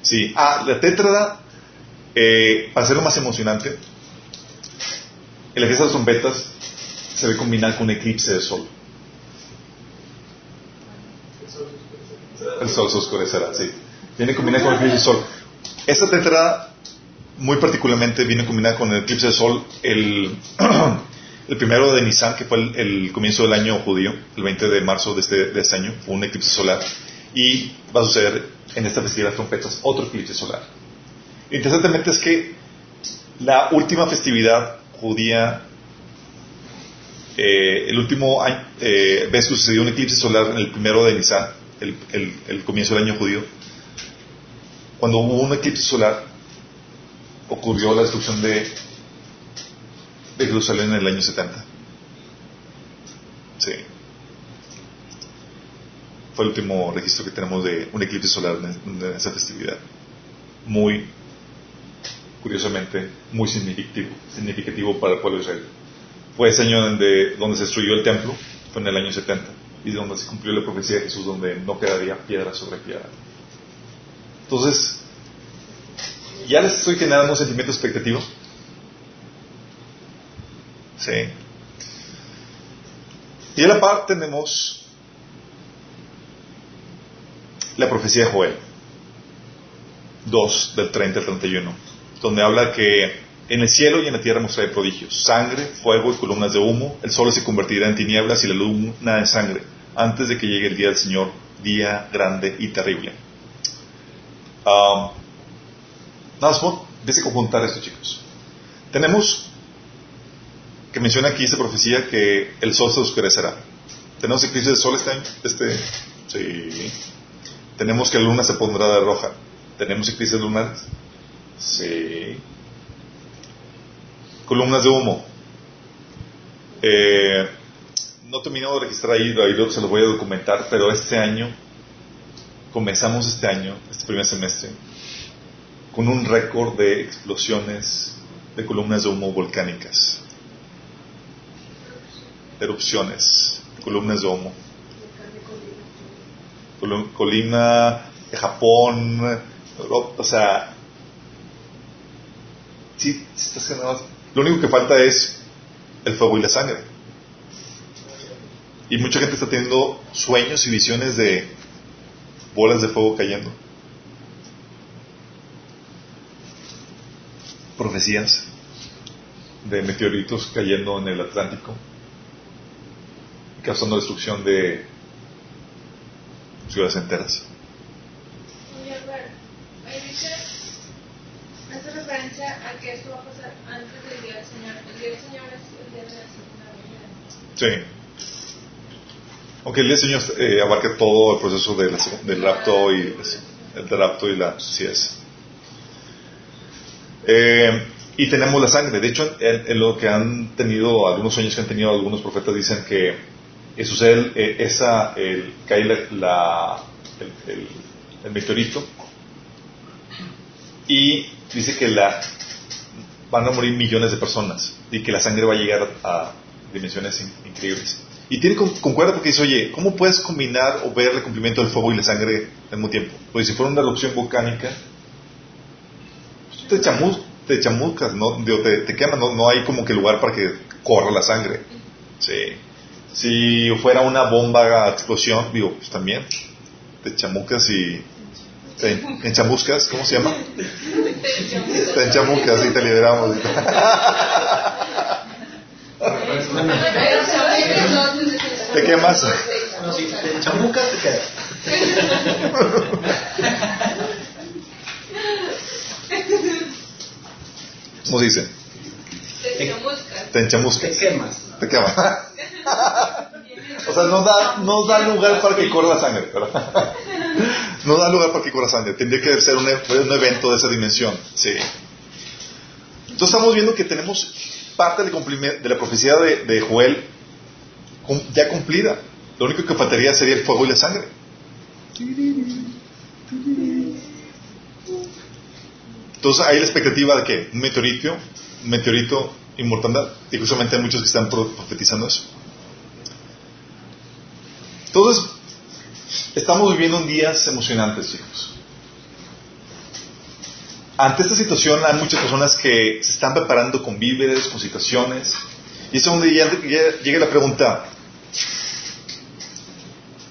Sí, ah, la tetra, eh, para hacerlo más emocionante, en la fiesta de las trompetas se ve combinada con un eclipse de sol. El sol se oscurecerá, sí. Viene combinada con el eclipse de sol. Esta tetra, muy particularmente, viene combinada con el eclipse de sol el, el primero de Nisan, que fue el, comienzo del año judío, el 20 de marzo de este, de este año, fue un eclipse solar. Y va a suceder en esta festividad de trompetas otro eclipse solar. Interesantemente es que la última festividad judía eh, el último año, eh, vez que sucedió un eclipse solar en el primero de Nisan, el, el, comienzo del año judío, cuando hubo un eclipse solar, ocurrió la destrucción de, de Jerusalén en el año 70. Sí. Fue el último registro que tenemos de un eclipse solar en, esa festividad. Muy, curiosamente, muy significativo, significativo para el pueblo de Israel. Fue ese año donde, donde se destruyó el templo, fue en el año 70, y donde se cumplió la profecía de Jesús, donde no quedaría piedra sobre piedra. Entonces, ¿ya les estoy generando un sentimiento expectativo? Sí. Y a la par tenemos la profecía de Joel 2, del 30 al 31, donde habla que en el cielo y en la tierra mostraré prodigios, sangre, fuego y columnas de humo, el sol se convertirá en tinieblas y la luna en sangre, antes de que llegue el día del Señor, día grande y terrible. Um, más, a conjuntar esto, chicos. Tenemos que menciona aquí esta profecía que el sol se oscurecerá. Tenemos eclipse de sol este año, este, sí. Tenemos que la luna se pondrá de roja. Tenemos eclipses lunares, sí columnas de humo. Eh, no termino de registrar ahí, ahí se lo voy a documentar, pero este año, comenzamos este año, este primer semestre, con un récord de explosiones de columnas de humo volcánicas, erupciones, columnas de humo. Colina de Japón, o sea, sí, está lo único que falta es el fuego y la sangre. Y mucha gente está teniendo sueños y visiones de bolas de fuego cayendo. Profecías de meteoritos cayendo en el Atlántico, causando destrucción de ciudades enteras. hace referencia a que esto va a pasar antes del día del Señor. El día del Señor es el día de la segunda venida. Sí. Aunque el día del Señor eh, abarca todo el proceso del, del rapto y el rapto y la sí es. Eh, y tenemos la sangre. De hecho, en, lo que han tenido, algunos sueños que han tenido algunos profetas dicen que sucede eh, esa, el, cae la, el, el meteorito y dice que la, van a morir millones de personas y que la sangre va a llegar a dimensiones increíbles. Y tiene concuerda porque dice, oye, ¿cómo puedes combinar o ver el cumplimiento del fuego y la sangre al mismo tiempo? Pues si fuera una erupción volcánica, te, chamus, te chamuscas, ¿no? te, te quemas, no, no, hay como que lugar para que corra la sangre. Sí. Si fuera una bomba explosión, digo, pues también, te chamucas y en chamuscas, ¿cómo se llama? en chamuscas, y te liberamos. ¿Te quemas? No, si te chamucas, te quedas. ¿Cómo se dice? Te enchamuscas. Te quemas. Te quemas. O sea, no da, no da lugar para que corra la sangre, ¿verdad? No da lugar para que corra sangre. Tendría que ser un, un evento de esa dimensión. Sí. Entonces estamos viendo que tenemos parte del cumplimiento- de la profecía de, de Joel ya cumplida. Lo único que faltaría sería el fuego y la sangre. Entonces hay la expectativa de que un meteorito, meteorito y. Y justamente hay muchos que están pro- profetizando eso. Entonces, estamos viviendo en días emocionantes, chicos. Ante esta situación hay muchas personas que se están preparando con víveres, con situaciones. Y es donde ya, ya llega la pregunta,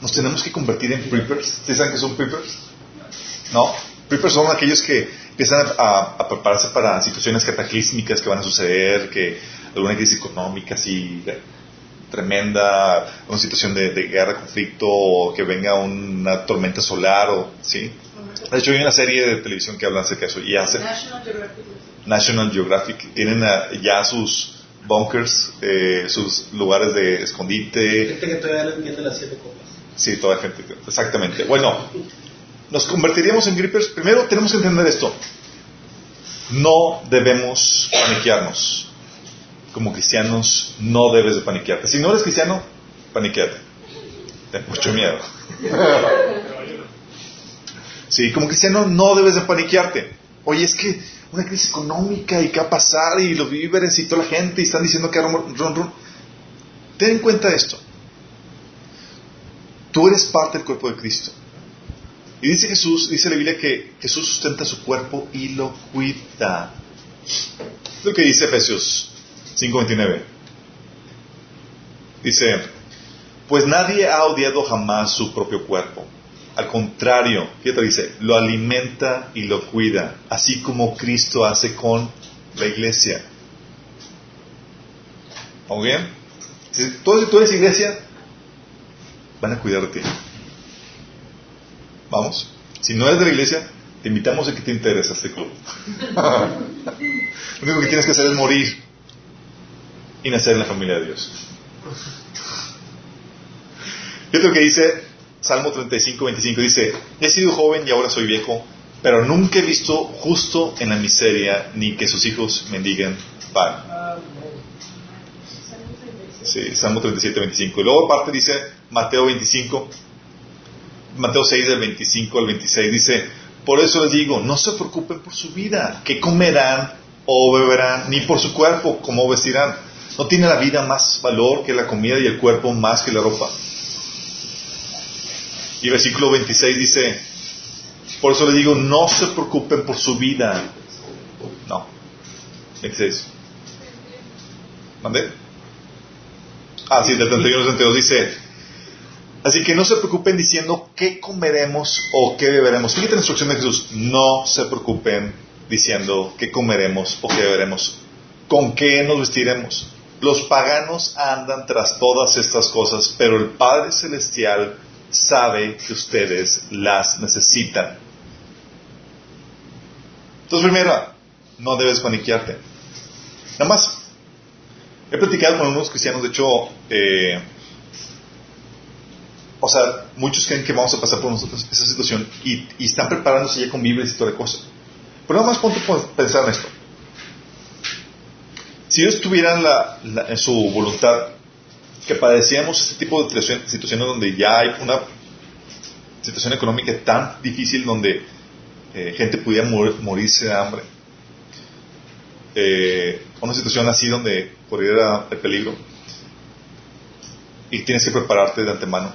¿nos tenemos que convertir en preppers? ¿Ustedes saben qué son preppers? ¿No? Preppers son aquellos que empiezan a, a prepararse para situaciones cataclísmicas que van a suceder, que alguna crisis económica así tremenda, una situación de, de guerra, conflicto, o que venga una tormenta solar, o ¿sí? De hecho, hay una serie de televisión que habla acerca de eso, y hace National Geographic. National Geographic, tienen ya sus bunkers, eh, sus lugares de escondite, Gente que todavía no entiende las siete copas. Sí, toda la gente. Exactamente. Bueno, nos convertiríamos en grippers. Primero tenemos que entender esto. No debemos paniquearnos. Como cristianos, no debes de paniquearte. Si no eres cristiano, paniqueate. Ten mucho miedo. Sí, como cristiano no debes de paniquearte. Oye, es que una crisis económica y qué va a pasar y los víveres y toda la gente y están diciendo que ron, ron, ron. Ten en cuenta esto. Tú eres parte del cuerpo de Cristo. Y dice Jesús, dice la Biblia que Jesús sustenta su cuerpo y lo cuida. Lo que dice Efesios 5:29. Dice, pues nadie ha odiado jamás su propio cuerpo. Al contrario, fíjate, dice, lo alimenta y lo cuida, así como Cristo hace con la iglesia. ¿Vamos bien? Si tú, eres iglesia, van a cuidar de ti. Vamos. Si no eres de la iglesia, te invitamos a que te intereses a este club. Lo único que tienes que hacer es morir y nacer en la familia de Dios. Fíjate lo que dice Salmo 35, 25. Dice, he sido joven y ahora soy viejo, pero nunca he visto justo en la miseria ni que sus hijos mendigan pan. Sí, Salmo 37, 25. Y luego aparte dice Mateo 25, Mateo 6 del 25 al 26. Dice, por eso les digo, no se preocupen por su vida, qué comerán o beberán, ni por su cuerpo, cómo vestirán. ¿No tiene la vida más valor que la comida y el cuerpo más que la ropa? Y versículo 26 dice, por eso les digo, no se preocupen por su vida. No. 26. ¿Mandé? Ah, sí, del 31 al 32 dice, así que no se preocupen diciendo qué comeremos o qué beberemos. Fíjate la instrucción de Jesús, no se preocupen diciendo qué comeremos o qué beberemos, con qué nos vestiremos. Los paganos andan tras todas estas cosas, pero el Padre Celestial sabe que ustedes las necesitan. Entonces, primero, no debes paniquearte. Nada más, he platicado con unos cristianos, de hecho, eh, o sea, muchos creen que vamos a pasar por nosotros esa situación y, y están preparándose ya con Biblias y toda la cosa. Pero nada más ponte a pensar en esto. Si ellos tuvieran la, en su voluntad que padecíamos este tipo de situaciones donde ya hay una situación económica tan difícil donde eh, gente pudiera mor- morirse de hambre, eh, una situación así donde corriera el peligro y tienes que prepararte de antemano.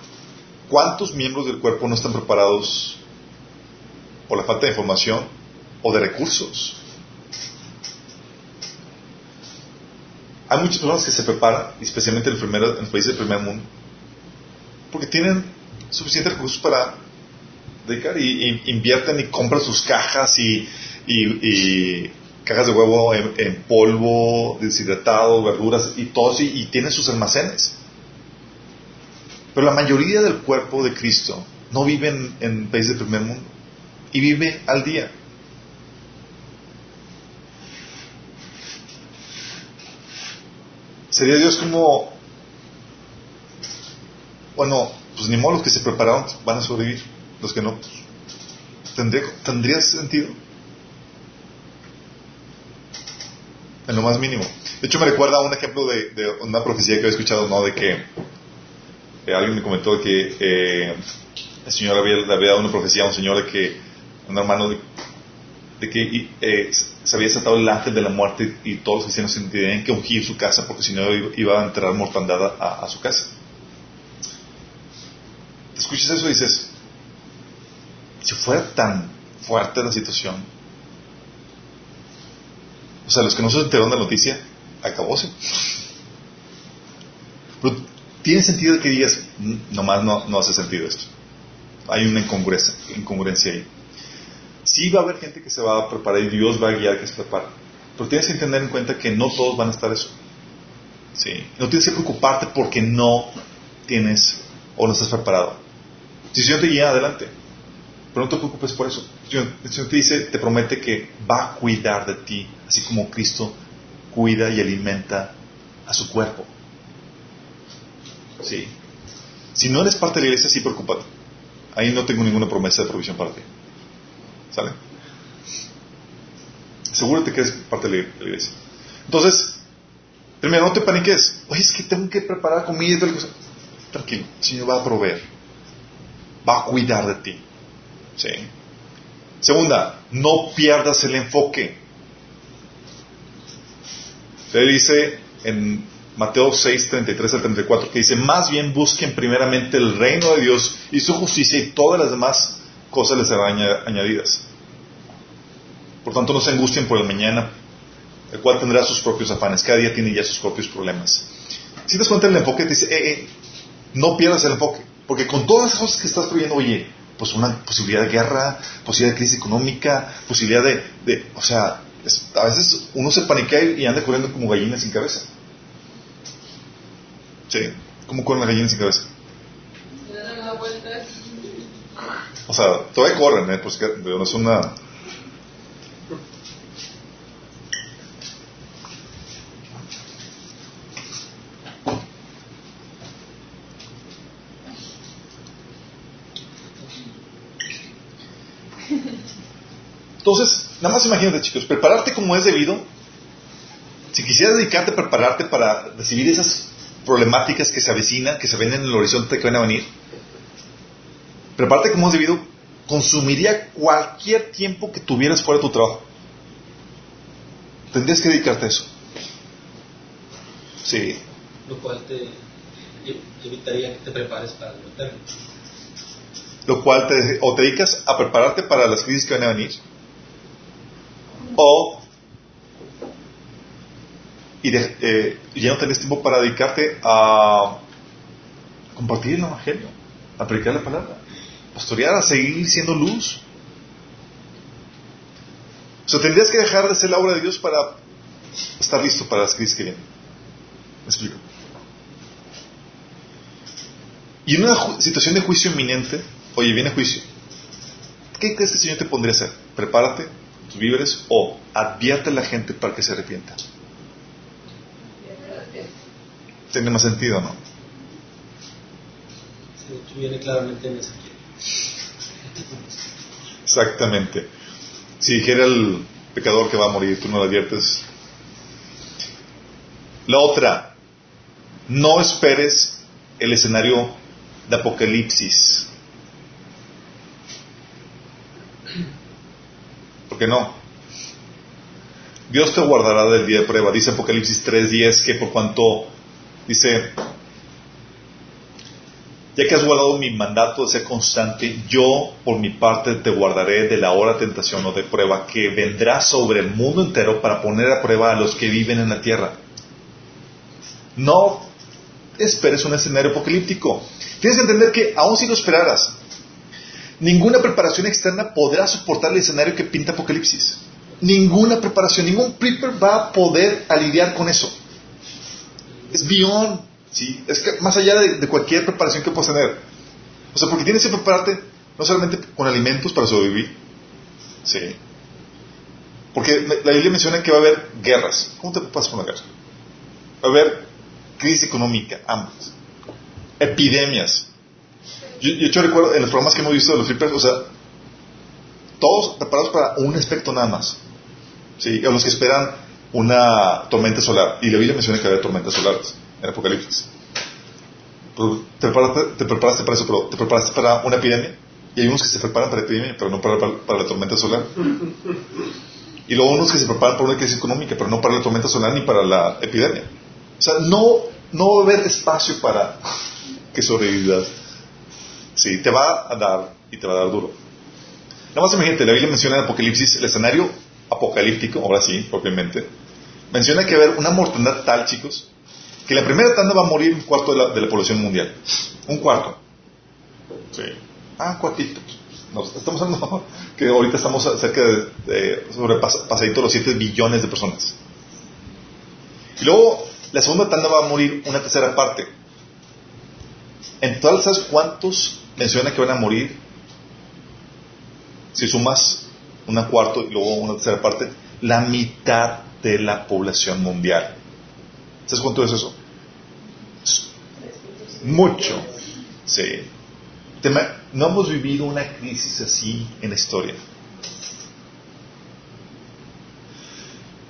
¿Cuántos miembros del cuerpo no están preparados por la falta de información o de recursos? Hay muchas personas que se preparan, especialmente en, el primer- en los países del primer mundo, porque tienen suficientes recursos para dedicar y, y invierten y compran sus cajas y, y- y cajas de huevo en, polvo, deshidratado, verduras y todo así, y tiene sus almacenes. Pero la mayoría del cuerpo de Cristo no vive en, en países del primer mundo y vive al día. Sería Dios como, bueno, pues ni modo los que se prepararon van a sobrevivir, los que no, pues, ¿tendría, ¿tendría sentido? En lo más mínimo. De hecho, me recuerda a un ejemplo de, de una profecía que había escuchado, ¿no? De que eh, alguien me comentó que eh, el Señor había, había dado una profecía a un señor de que, un hermano, de, que eh, se había desatado el ángel de la muerte y todos los cristianos tenían que ungir su casa porque si no iba, a entrar mortandad a, a su casa. Te escuchas eso y dices, si fuera tan fuerte la situación, o sea, los que no se enteraron de la noticia, acabóse. Tiene sentido que digas, "Mm, nomás no, no hace sentido esto. Hay una incongruencia, incongruencia ahí. Sí va a haber gente que se va a preparar y Dios va a guiar que se prepare. Pero tienes que tener en cuenta que no todos van a estar eso. Sí. No tienes que preocuparte porque no tienes o no estás preparado. Si Señor te guía, adelante. Pero no te preocupes por eso. El Señor te dice, te promete que va a cuidar de ti, así como Cristo cuida y alimenta a su cuerpo. Sí. Si no eres parte de la iglesia, sí preocúpate. Ahí no tengo ninguna promesa de provisión para ti. ¿Sale? Asegúrate que eres parte de la iglesia. Entonces, primero, no te paniques. Oye, es que tengo que preparar comida y tal cosa. Tranquilo, el Señor va a proveer. Va a cuidar de ti. ¿Sí? Segunda, no pierdas el enfoque. Se dice en Mateo 6, 33 al 34, que dice, más bien busquen primeramente el reino de Dios y su justicia y todas las demás cosas les serán aña- añadidas. Por tanto, no se angustien por el mañana, el cual tendrá sus propios afanes. Cada día tiene ya sus propios problemas. Si te das cuenta del enfoque, te dice, eh, eh, no pierdas el enfoque. Porque con todas las cosas que estás previendo, oye, pues una posibilidad de guerra, posibilidad de crisis económica, posibilidad de, de- o sea, a veces uno se paniquea y anda corriendo como gallina sin cabeza. Sí, como con la gallina sin cabeza. O sea, todavía corren, ¿eh? Pues que no es una... Entonces, nada más imagínate, chicos, prepararte como es debido. Si quisieras dedicarte a prepararte para recibir esas problemáticas que se avecinan, que se ven en el horizonte que van a venir, prepararte como es debido, consumiría cualquier tiempo que tuvieras fuera de tu trabajo. Tendrías que dedicarte a eso. Sí. Lo cual te evitaría que te prepares para lo eterno. Lo cual te, o te dedicas a prepararte para las crisis que van a venir, o y eh, ya no tenés tiempo para dedicarte a compartir el evangelio, a predicar la palabra, pastorear, a seguir siendo luz. O sea, tendrías que dejar de ser la obra de Dios para estar listo para las crisis que vienen. ¿Me explico? Y en una situación de juicio inminente, oye, viene juicio. ¿Qué crees que el Señor te pondría a hacer? Prepárate tus víveres o advierte a la gente para que se arrepienta. Tiene más sentido, ¿no? Viene claramente en Ezequiel. Exactamente. Si dijera el pecador que va a morir, tú no lo adviertes. La otra, no esperes el escenario de Apocalipsis. ¿Por qué no? Dios te guardará del día de prueba. Dice Apocalipsis 3.10 que por cuanto, dice, ya que has guardado mi mandato de ser constante, yo por mi parte te guardaré de la hora de tentación o de prueba que vendrá sobre el mundo entero para poner a prueba a los que viven en la tierra. No esperes un escenario apocalíptico. Tienes que entender que aun si lo esperaras, ninguna preparación externa podrá soportar el escenario que pinta Apocalipsis. ninguna preparación, ningún prepper va a poder lidiar con eso. Es beyond, ¿sí? Es que más allá de, cualquier preparación que puedas tener. O sea, porque tienes que prepararte no solamente con alimentos para sobrevivir, ¿sí? Porque la Biblia menciona que va a haber guerras. ¿Cómo te preparas con la guerra? Va a haber crisis económica, ambas. Epidemias. Yo, yo, yo recuerdo en los programas que hemos visto de los flippers, o sea, todos preparados para un aspecto nada más. ¿Sí? A los que esperan una tormenta solar. Y la Biblia menciona que va a haber tormentas solares en Apocalipsis. Te preparaste, te preparaste para eso, pero te preparaste para una epidemia. Y hay unos que se preparan para la epidemia, pero no para, para, para la tormenta solar. Y luego unos que se preparan para una crisis económica, pero no para la tormenta solar ni para la epidemia. O sea, no, no va a haber espacio para que sobrevivas. Sí, te va a dar y te va a dar duro. Nada más imagínate, la Biblia menciona en Apocalipsis el escenario apocalíptico, ahora sí, propiamente. Menciona que va a haber una mortandad tal, chicos, que la primera tanda va a morir un cuarto de la, de la población mundial. Un cuarto. Sí. Ah, cuartito. No, estamos hablando que ahorita estamos cerca de, de los 7 billones de personas. Y luego la segunda tanda va a morir una tercera parte. En total, ¿sabes cuántos menciona que van a morir? Si sumas una cuarto y luego una tercera parte, la mitad de la población mundial. ¿Sabes cuánto es eso? Mucho. Sí. No hemos vivido una crisis así en la historia.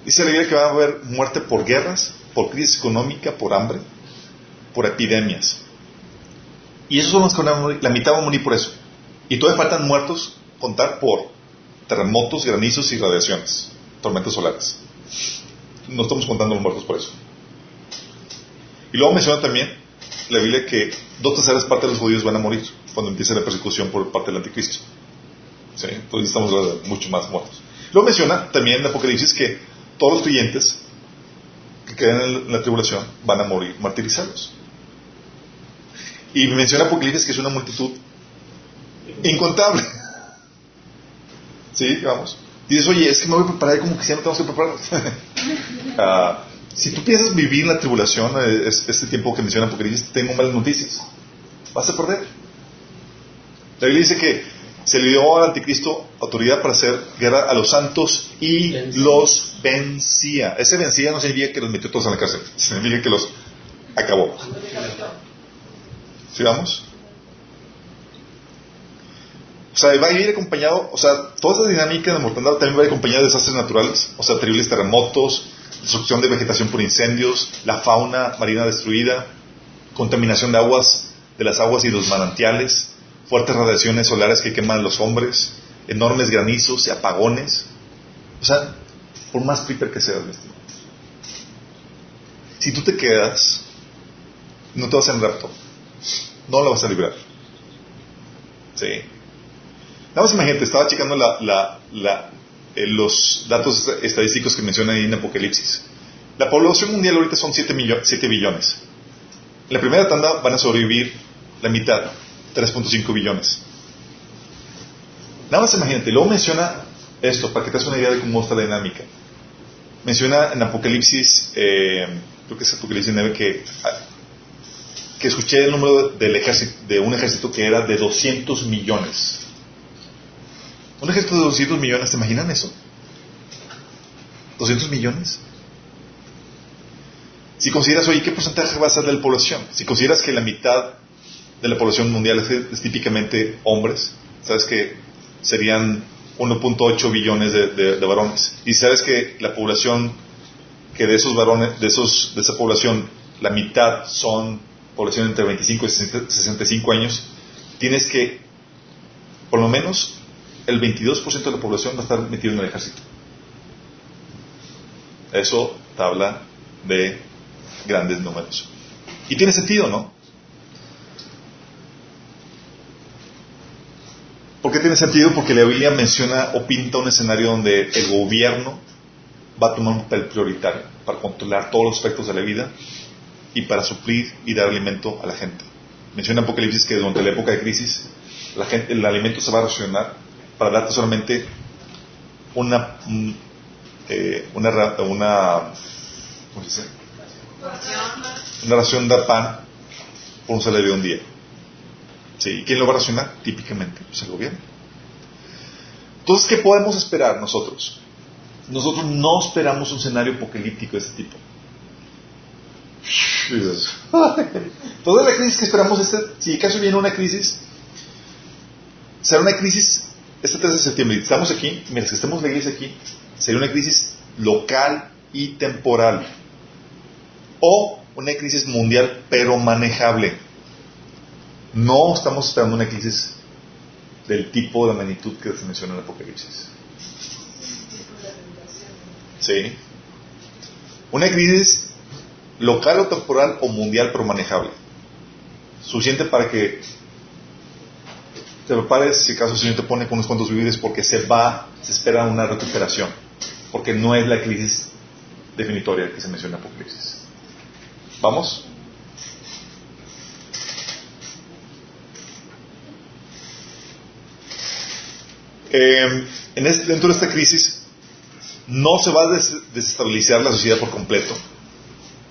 Dice la Biblia que va a haber muerte por guerras, por crisis económica, por hambre, por epidemias. Y esos son los que van la mitad va a morir por eso. Y todavía faltan muertos contar por terremotos, granizos y radiaciones, tormentas solares. No estamos contando los muertos por eso. Y luego menciona también la Biblia que dos terceras partes de los judíos van a morir cuando empiece la persecución por parte del anticristo. Entonces estamos mucho más muertos. Luego menciona también en Apocalipsis que todos los creyentes que queden en la tribulación van a morir martirizados. Y menciona Apocalipsis que es una multitud incontable. ¿Sí? Vamos. Dices, oye, es que me voy a preparar como que si no tenemos que preparar. uh, si tú piensas vivir la tribulación, este tiempo que menciona Apocalipsis, tengo malas noticias. Vas a perder. La Biblia dice que se le dio al anticristo autoridad para hacer guerra a los santos y vencía. los vencía. Ese vencía no significa que los metió todos en la cárcel, significa que los acabó. ¿Sí vamos? O sea, va a ir acompañado, o sea, toda esa dinámica de mortandad también va a ir acompañada de desastres naturales, o sea, terribles terremotos, destrucción de vegetación por incendios, la fauna marina destruida, contaminación de aguas, de las aguas y los manantiales, fuertes radiaciones solares que queman los hombres, enormes granizos y apagones. O sea, por más piper que seas, si tú te quedas, no te vas a rapto, no lo vas a librar. Sí. Nada más imagínate, estaba checando la, la, la, eh, los datos estadísticos que menciona ahí en Apocalipsis. La población mundial ahorita son 7, 7 billones. En la primera tanda van a sobrevivir la mitad, 3.5 billones. Nada más imagínate, luego menciona esto, para que te hagas una idea de cómo está la dinámica. Menciona en Apocalipsis, eh, creo que es Apocalipsis 9, que, que escuché el número de un ejército que era de 200 millones. Un ejército de 200 millones, ¿te imaginan eso? ¿200 millones? Si consideras, oye, ¿qué porcentaje va a ser de la población? Si consideras que la mitad de la población mundial es, típicamente hombres, sabes que serían 1.8 billones de, de, de, varones. Y sabes que la población, que de esos varones, de, esos, de esa población, la mitad son población entre 25 y 65 años, tienes que, por lo menos, el 22% de la población va a estar metido en el ejército. Eso habla de grandes números. Y tiene sentido, ¿no? ¿Por qué tiene sentido? Porque la Biblia menciona o pinta un escenario donde el gobierno va a tomar un papel prioritario para controlar todos los aspectos de la vida y para suplir y dar alimento a la gente. Menciona Apocalipsis que durante la época de crisis el alimento se va a racionar para darte solamente una, eh, una, una, ¿cómo se dice? Una ración de pan por un salario de un día. ¿Sí? ¿Y quién lo va a racionar? Típicamente, pues el gobierno. Entonces, ¿qué podemos esperar nosotros? Nosotros no esperamos un escenario apocalíptico de este tipo. Toda la crisis que esperamos, este, si acaso viene una crisis, será una crisis este 3 de septiembre. Estamos aquí, mientras estemos la iglesia aquí, sería una crisis local y temporal. O una crisis mundial, pero manejable. No estamos esperando una crisis del tipo de magnitud que se menciona en el Apocalipsis. Sí. Una crisis local o temporal o mundial pero manejable. Suficiente para que te prepares si acaso el Señor te pone con unos cuantos víveres porque se va, se espera una recuperación. Porque no es la crisis definitoria que se menciona en Apocalipsis. ¿Vamos? Eh, en este- dentro de esta crisis no se va a des- desestabilizar la sociedad por completo.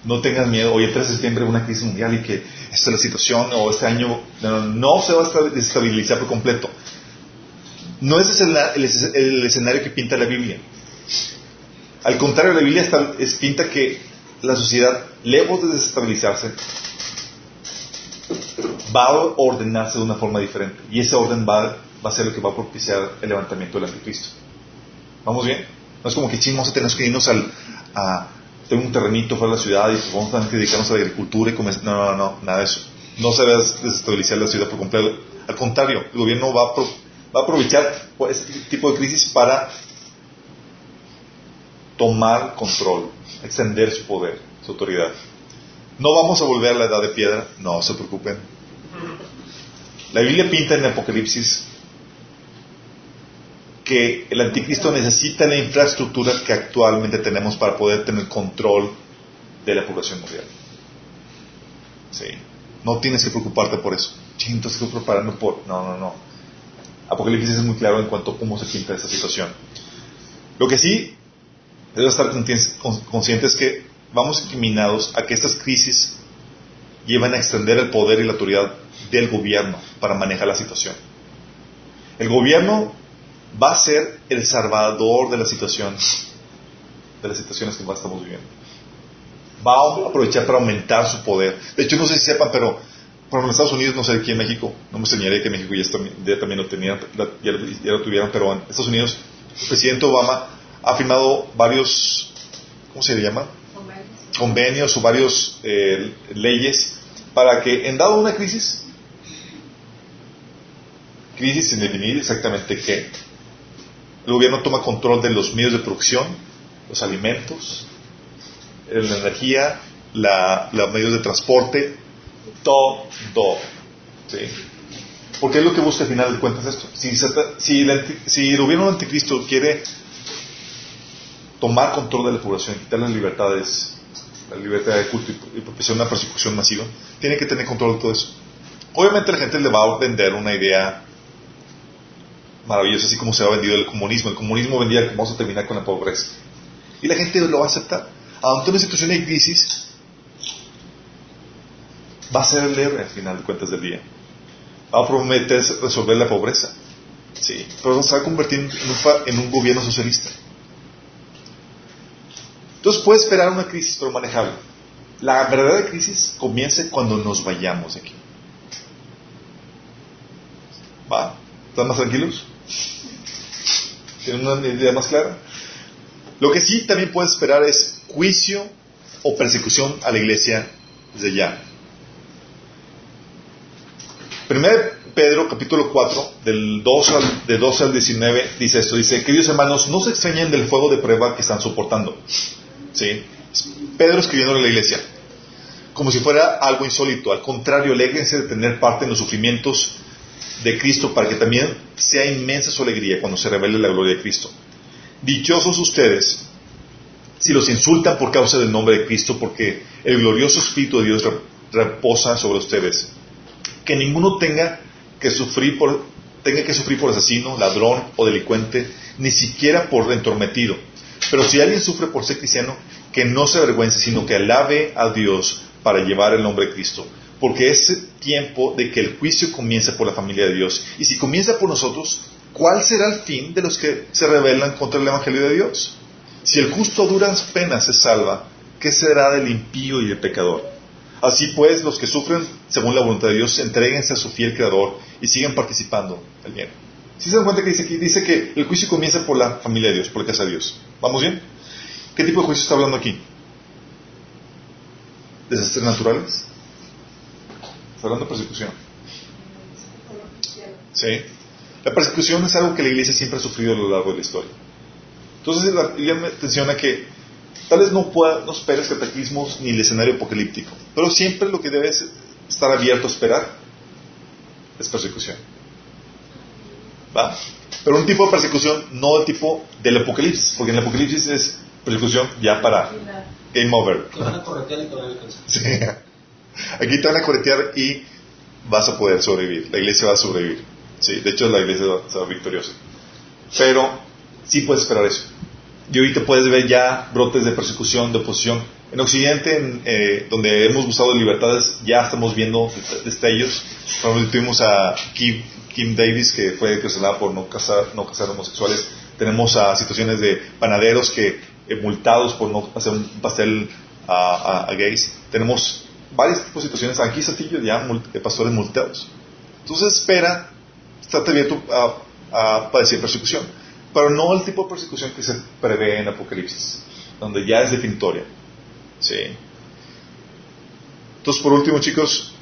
No tengan miedo, hoy el 3 de septiembre una crisis mundial y que esta es la situación o este año no, se va a esta- desestabilizar por completo. No ese es el, escenario que pinta la Biblia. Al contrario, la Biblia está- es- pinta que la sociedad, lejos de desestabilizarse, va a ordenarse de una forma diferente. Y ese orden va, a ser lo que va a propiciar el levantamiento del anticristo. ¿Vamos bien? No es como que chingos tenemos que irnos al, tener un terrenito fuera de la ciudad y pues vamos a dedicarnos a la agricultura y comer. No, no, no, nada de eso. No se va a desestabilizar la ciudad por completo. Al contrario, el gobierno va a, pro- a aprovechar este tipo de crisis para tomar control, extender su poder, su autoridad. No vamos a volver a la edad de piedra, no se preocupen. La Biblia pinta en Apocalipsis que el anticristo necesita la infraestructura que actualmente tenemos para poder tener control de la población mundial. Sí. No tienes que preocuparte por eso. Estoy preparando por... No, no, no. Apocalipsis es muy claro en cuanto a cómo se pinta esta situación. Lo que sí debes estar conscientes conscientes que vamos encaminados a que estas crisis llevan a extender el poder y la autoridad del gobierno para manejar la situación. El gobierno va a ser el salvador de la situación, de las situaciones que más estamos viviendo. Va a aprovechar para aumentar su poder. De hecho, no sé si sepan, pero ejemplo, en Estados Unidos, no sé aquí en México, no me enseñaré que en México ya, está- ya también lo tenían, ya, ya lo tuvieron, pero en Estados Unidos, el presidente Obama ha firmado varios, ¿cómo se le llama? convenios o varios eh, leyes para que en dado una crisis, crisis sin definir exactamente qué, el gobierno toma control de los medios de producción, los alimentos, la energía, la, los medios de transporte, todo, ¿sí? Porque es lo que busca al final de cuentas esto. Si, si, el, gobierno anticristo quiere tomar control de la población, quitar las libertades, la libertad de culto y propiciar una persecución masiva, tiene que tener control de todo eso. Obviamente la gente le va a vender una idea maravillosa, así como se ha vendido el comunismo. El comunismo vendía que vamos a terminar con la pobreza. Y la gente lo va a aceptar. Aunque una situación de crisis, va a ser leve al final de cuentas del día. Va a prometer resolver la pobreza. Sí, pero se va a convertir en un, fa- en un gobierno socialista. Entonces puede esperar una crisis, pero manejable. La verdadera crisis comienza cuando nos vayamos de aquí. ¿Va? ¿Están más tranquilos? ¿Tienen una idea más clara? Lo que sí también puede esperar es juicio o persecución a la iglesia desde ya. Primer Pedro capítulo 4, del 12 al, de 12 al 19, dice esto, dice, queridos hermanos, no se extrañen del fuego de prueba que están soportando. ¿Sí? Pedro escribiendo a la iglesia, como si fuera algo insólito. Al contrario, alégrense de tener parte en los sufrimientos de Cristo para que también sea inmensa su alegría cuando se revele la gloria de Cristo. Dichosos ustedes si los insultan por causa del nombre de Cristo, porque el glorioso Espíritu de Dios re- reposa sobre ustedes. Que ninguno tenga que sufrir por tenga que sufrir por asesino, ladrón o delincuente, ni siquiera por entrometido, Pero si alguien sufre por ser cristiano, que no se avergüence, sino que alabe a Dios para llevar el nombre de Cristo. Porque es tiempo de que el juicio comience por la familia de Dios. Y si comienza por nosotros, ¿cuál será el fin de los que se rebelan contra el Evangelio de Dios? Si el justo a duras penas se salva, ¿qué será del impío y el pecador? Así pues, los que sufren según la voluntad de Dios, entréguense a su fiel Creador y sigan participando del bien. Si se dan cuenta que dice, aquí, dice que el juicio comienza por la familia de Dios, por la casa de Dios. ¿Vamos bien? ¿Qué tipo de juicio está hablando aquí? ¿Desastres naturales? Está hablando de persecución. Sí. La persecución es algo que la iglesia siempre ha sufrido a lo largo de la historia. Entonces la Biblia menciona que tal vez no, pueda, no esperes cataclismos ni el escenario apocalíptico, pero siempre lo que debes estar abierto a esperar es persecución. ¿Va? Pero un tipo de persecución, no el tipo del apocalipsis, porque en el apocalipsis es persecución ya para game over. Sí. Aquí te van a corretear y vas a poder sobrevivir. La iglesia va a sobrevivir. Sí, de hecho la iglesia va a ser victoriosa. Pero sí puedes esperar eso. Y ahorita puedes ver ya brotes de persecución, de oposición. En Occidente, en, eh, donde hemos buscado libertades, ya estamos viendo destellos. Por ejemplo, tuvimos a Kim, Kim Davis, que fue encarcelada por no casar, no casar homosexuales. Tenemos a situaciones de panaderos que eh, multados por no hacer un pastel a, a- a gays. Tenemos varios tipos de situaciones. Aquí Saltillo ya mul- de pastores multados. Entonces espera, estate abierto a, a padecer persecución. Pero no el tipo de persecución que se prevé en Apocalipsis, donde ya es definitoria. Sí. Entonces, por último, chicos,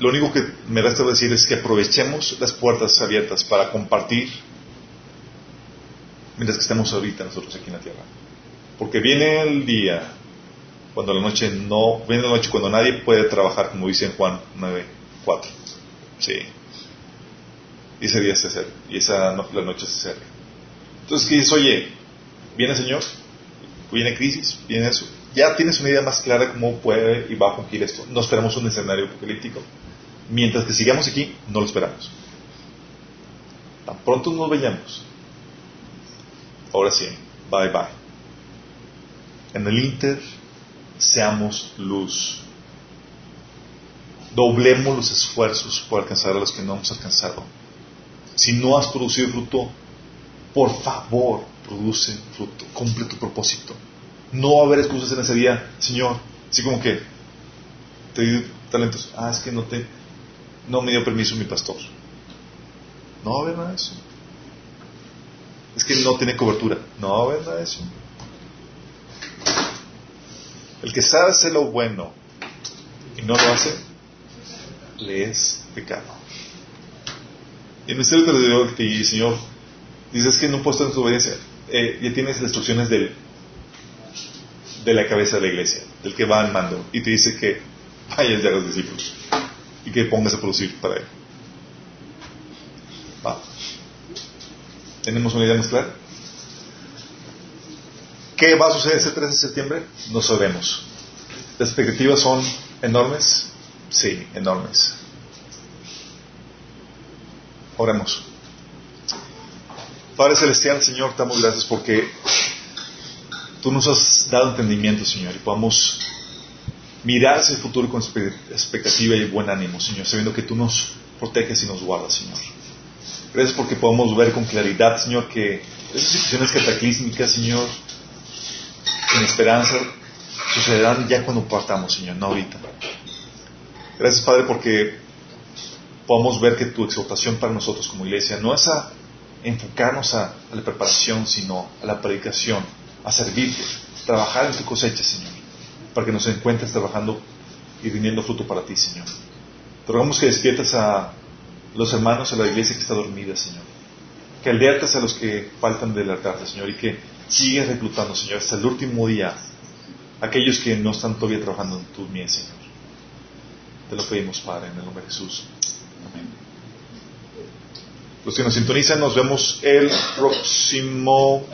lo único que me resta decir es que aprovechemos las puertas abiertas para compartir mientras que estemos ahorita nosotros aquí en la tierra. Porque viene el día cuando la noche no, viene la noche cuando nadie puede trabajar, como dice en Juan 9:4. Sí. Y ese día se acerca, y esa la noche se acerca. Entonces, ¿qué dices? Oye, viene el Señor, viene crisis, viene eso. Ya tienes una idea más clara de cómo puede y va a fungir esto. No esperamos un escenario apocalíptico. Mientras que sigamos aquí, no lo esperamos. Tan pronto nos veamos. Ahora sí, bye bye. En el Inter, seamos luz. Doblemos los esfuerzos por alcanzar a los que no hemos alcanzado. Si no has producido fruto, por favor, produce fruto. Cumple tu propósito. No va haber excusas en ese día, Señor. Así como que te di talentos. Ah, es que no te, no me dio permiso mi pastor. No va haber nada de eso. Es que no tiene cobertura. No va a haber nada de eso. El que sabe hacer lo bueno y no lo hace, le es pecado. Y el misterio te lo digo que el Señor dices que no puedo estar en tu obediencia. Eh, ya tienes las instrucciones de la cabeza de la iglesia, del que va al mando, y te dice que vayas ya a los discípulos y que pongas a producir para él. Va. ¿Tenemos una idea más clara? ¿Qué va a suceder ese 13 de septiembre? No sabemos. ¿Las expectativas son enormes? Sí, enormes. Oremos. Padre Celestial, Señor, te damos gracias porque tú nos has dado entendimiento, Señor, y podamos mirar hacia el futuro con expectativa y buen ánimo, Señor, sabiendo que tú nos proteges y nos guardas, Señor. Gracias porque podemos ver con claridad, Señor, que esas situaciones cataclísmicas, Señor, sin esperanza, sucederán ya cuando partamos, Señor, no ahorita. Gracias, Padre, porque podamos ver que tu exhortación para nosotros como iglesia no es a enfocarnos a, la preparación, sino a la predicación, a servirte, trabajar en tu cosecha, Señor, para que nos encuentres trabajando y rindiendo fruto para ti, Señor. Te que despiertes a los hermanos, a la iglesia que está dormida, Señor. Que alertes a los que faltan de alertarte, Señor, y que sigues reclutando, Señor, hasta el último día, aquellos que no están todavía trabajando en tu mies, Señor. Te lo pedimos, Padre, en el nombre de Jesús. Amén. Los que nos sintonizan, nos vemos el próximo.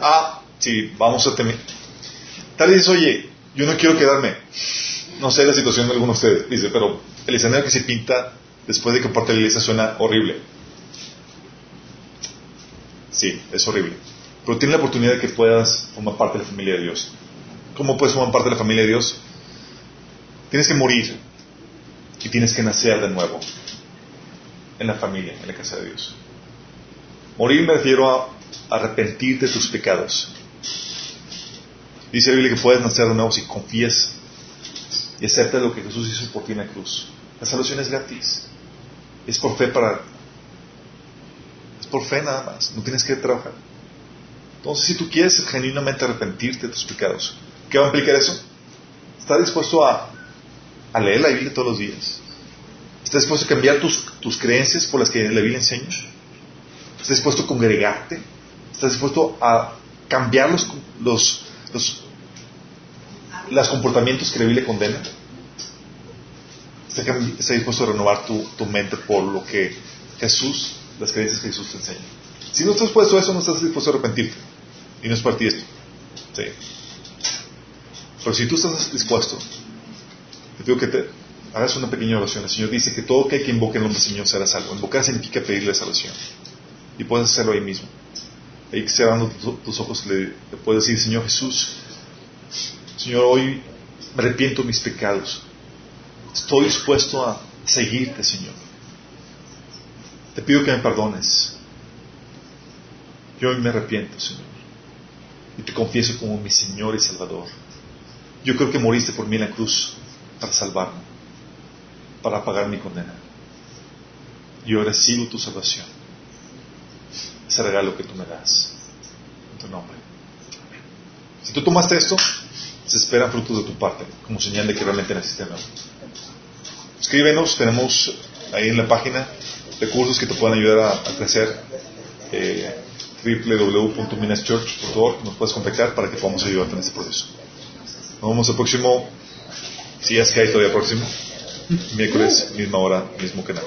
Ah, sí, vamos a terminar. Tal vez oye, yo no quiero quedarme. No sé la situación de alguno de ustedes. Dice, pero el escenario que se pinta después de que parte la iglesia suena horrible. Sí, es horrible. Pero tiene la oportunidad de que puedas formar parte de la familia de Dios. ¿Cómo puedes formar parte de la familia de Dios? Tienes que morir y tienes que nacer de nuevo en la familia, en la casa de Dios. Morir me refiero a arrepentirte de tus pecados. Dice la Biblia que puedes nacer de nuevo si confías y aceptas lo que Jesús hizo por ti en la cruz. La salvación es gratis. Es por fe para... Por fe nada más. No tienes que trabajar. Entonces, si tú quieres genuinamente arrepentirte de tus pecados, ¿qué va a implicar eso? ¿Estás dispuesto a, a leer la Biblia todos los días? ¿Estás dispuesto a cambiar tus, tus creencias por las que la Biblia enseña? ¿Estás dispuesto a congregarte? ¿Estás dispuesto a cambiar los, los, los, los comportamientos que la Biblia condena? ¿Estás dispuesto a renovar tu, tu, mente por lo que Jesús, las creencias que Jesús te enseña? Si no estás dispuesto a eso, no estás dispuesto a arrepentirte. Y no es para ti esto. Sí. Pero si tú estás dispuesto, te digo que te hagas una pequeña oración. El Señor dice que todo aquel que invoque el nombre del Señor será salvo. Invocar significa pedirle salvación. Y puedes hacerlo ahí mismo. Ahí que cerrando tus ojos le, le puedes decir, Señor Jesús, Señor, hoy me arrepiento de mis pecados. Estoy dispuesto a seguirte, Señor. Te pido que me perdones. Yo hoy me arrepiento, Señor. Y te confieso como mi Señor y Salvador. Yo creo que moriste por mí en la cruz para salvarme, para pagar mi condena. Yo recibo tu salvación. Ese regalo que tú me das. En tu nombre. Si tú tomaste esto, se esperan frutos de tu parte, como señal de que realmente naciste nuevo. Escríbenos, tenemos ahí en la página recursos que te puedan ayudar a, a crecer. Eh, www.minaschurch.org nos puedes contactar para que podamos ayudarte en este proceso. Nos vemos el próximo, si es que hay todavía próximo, miércoles, misma hora, mismo canal.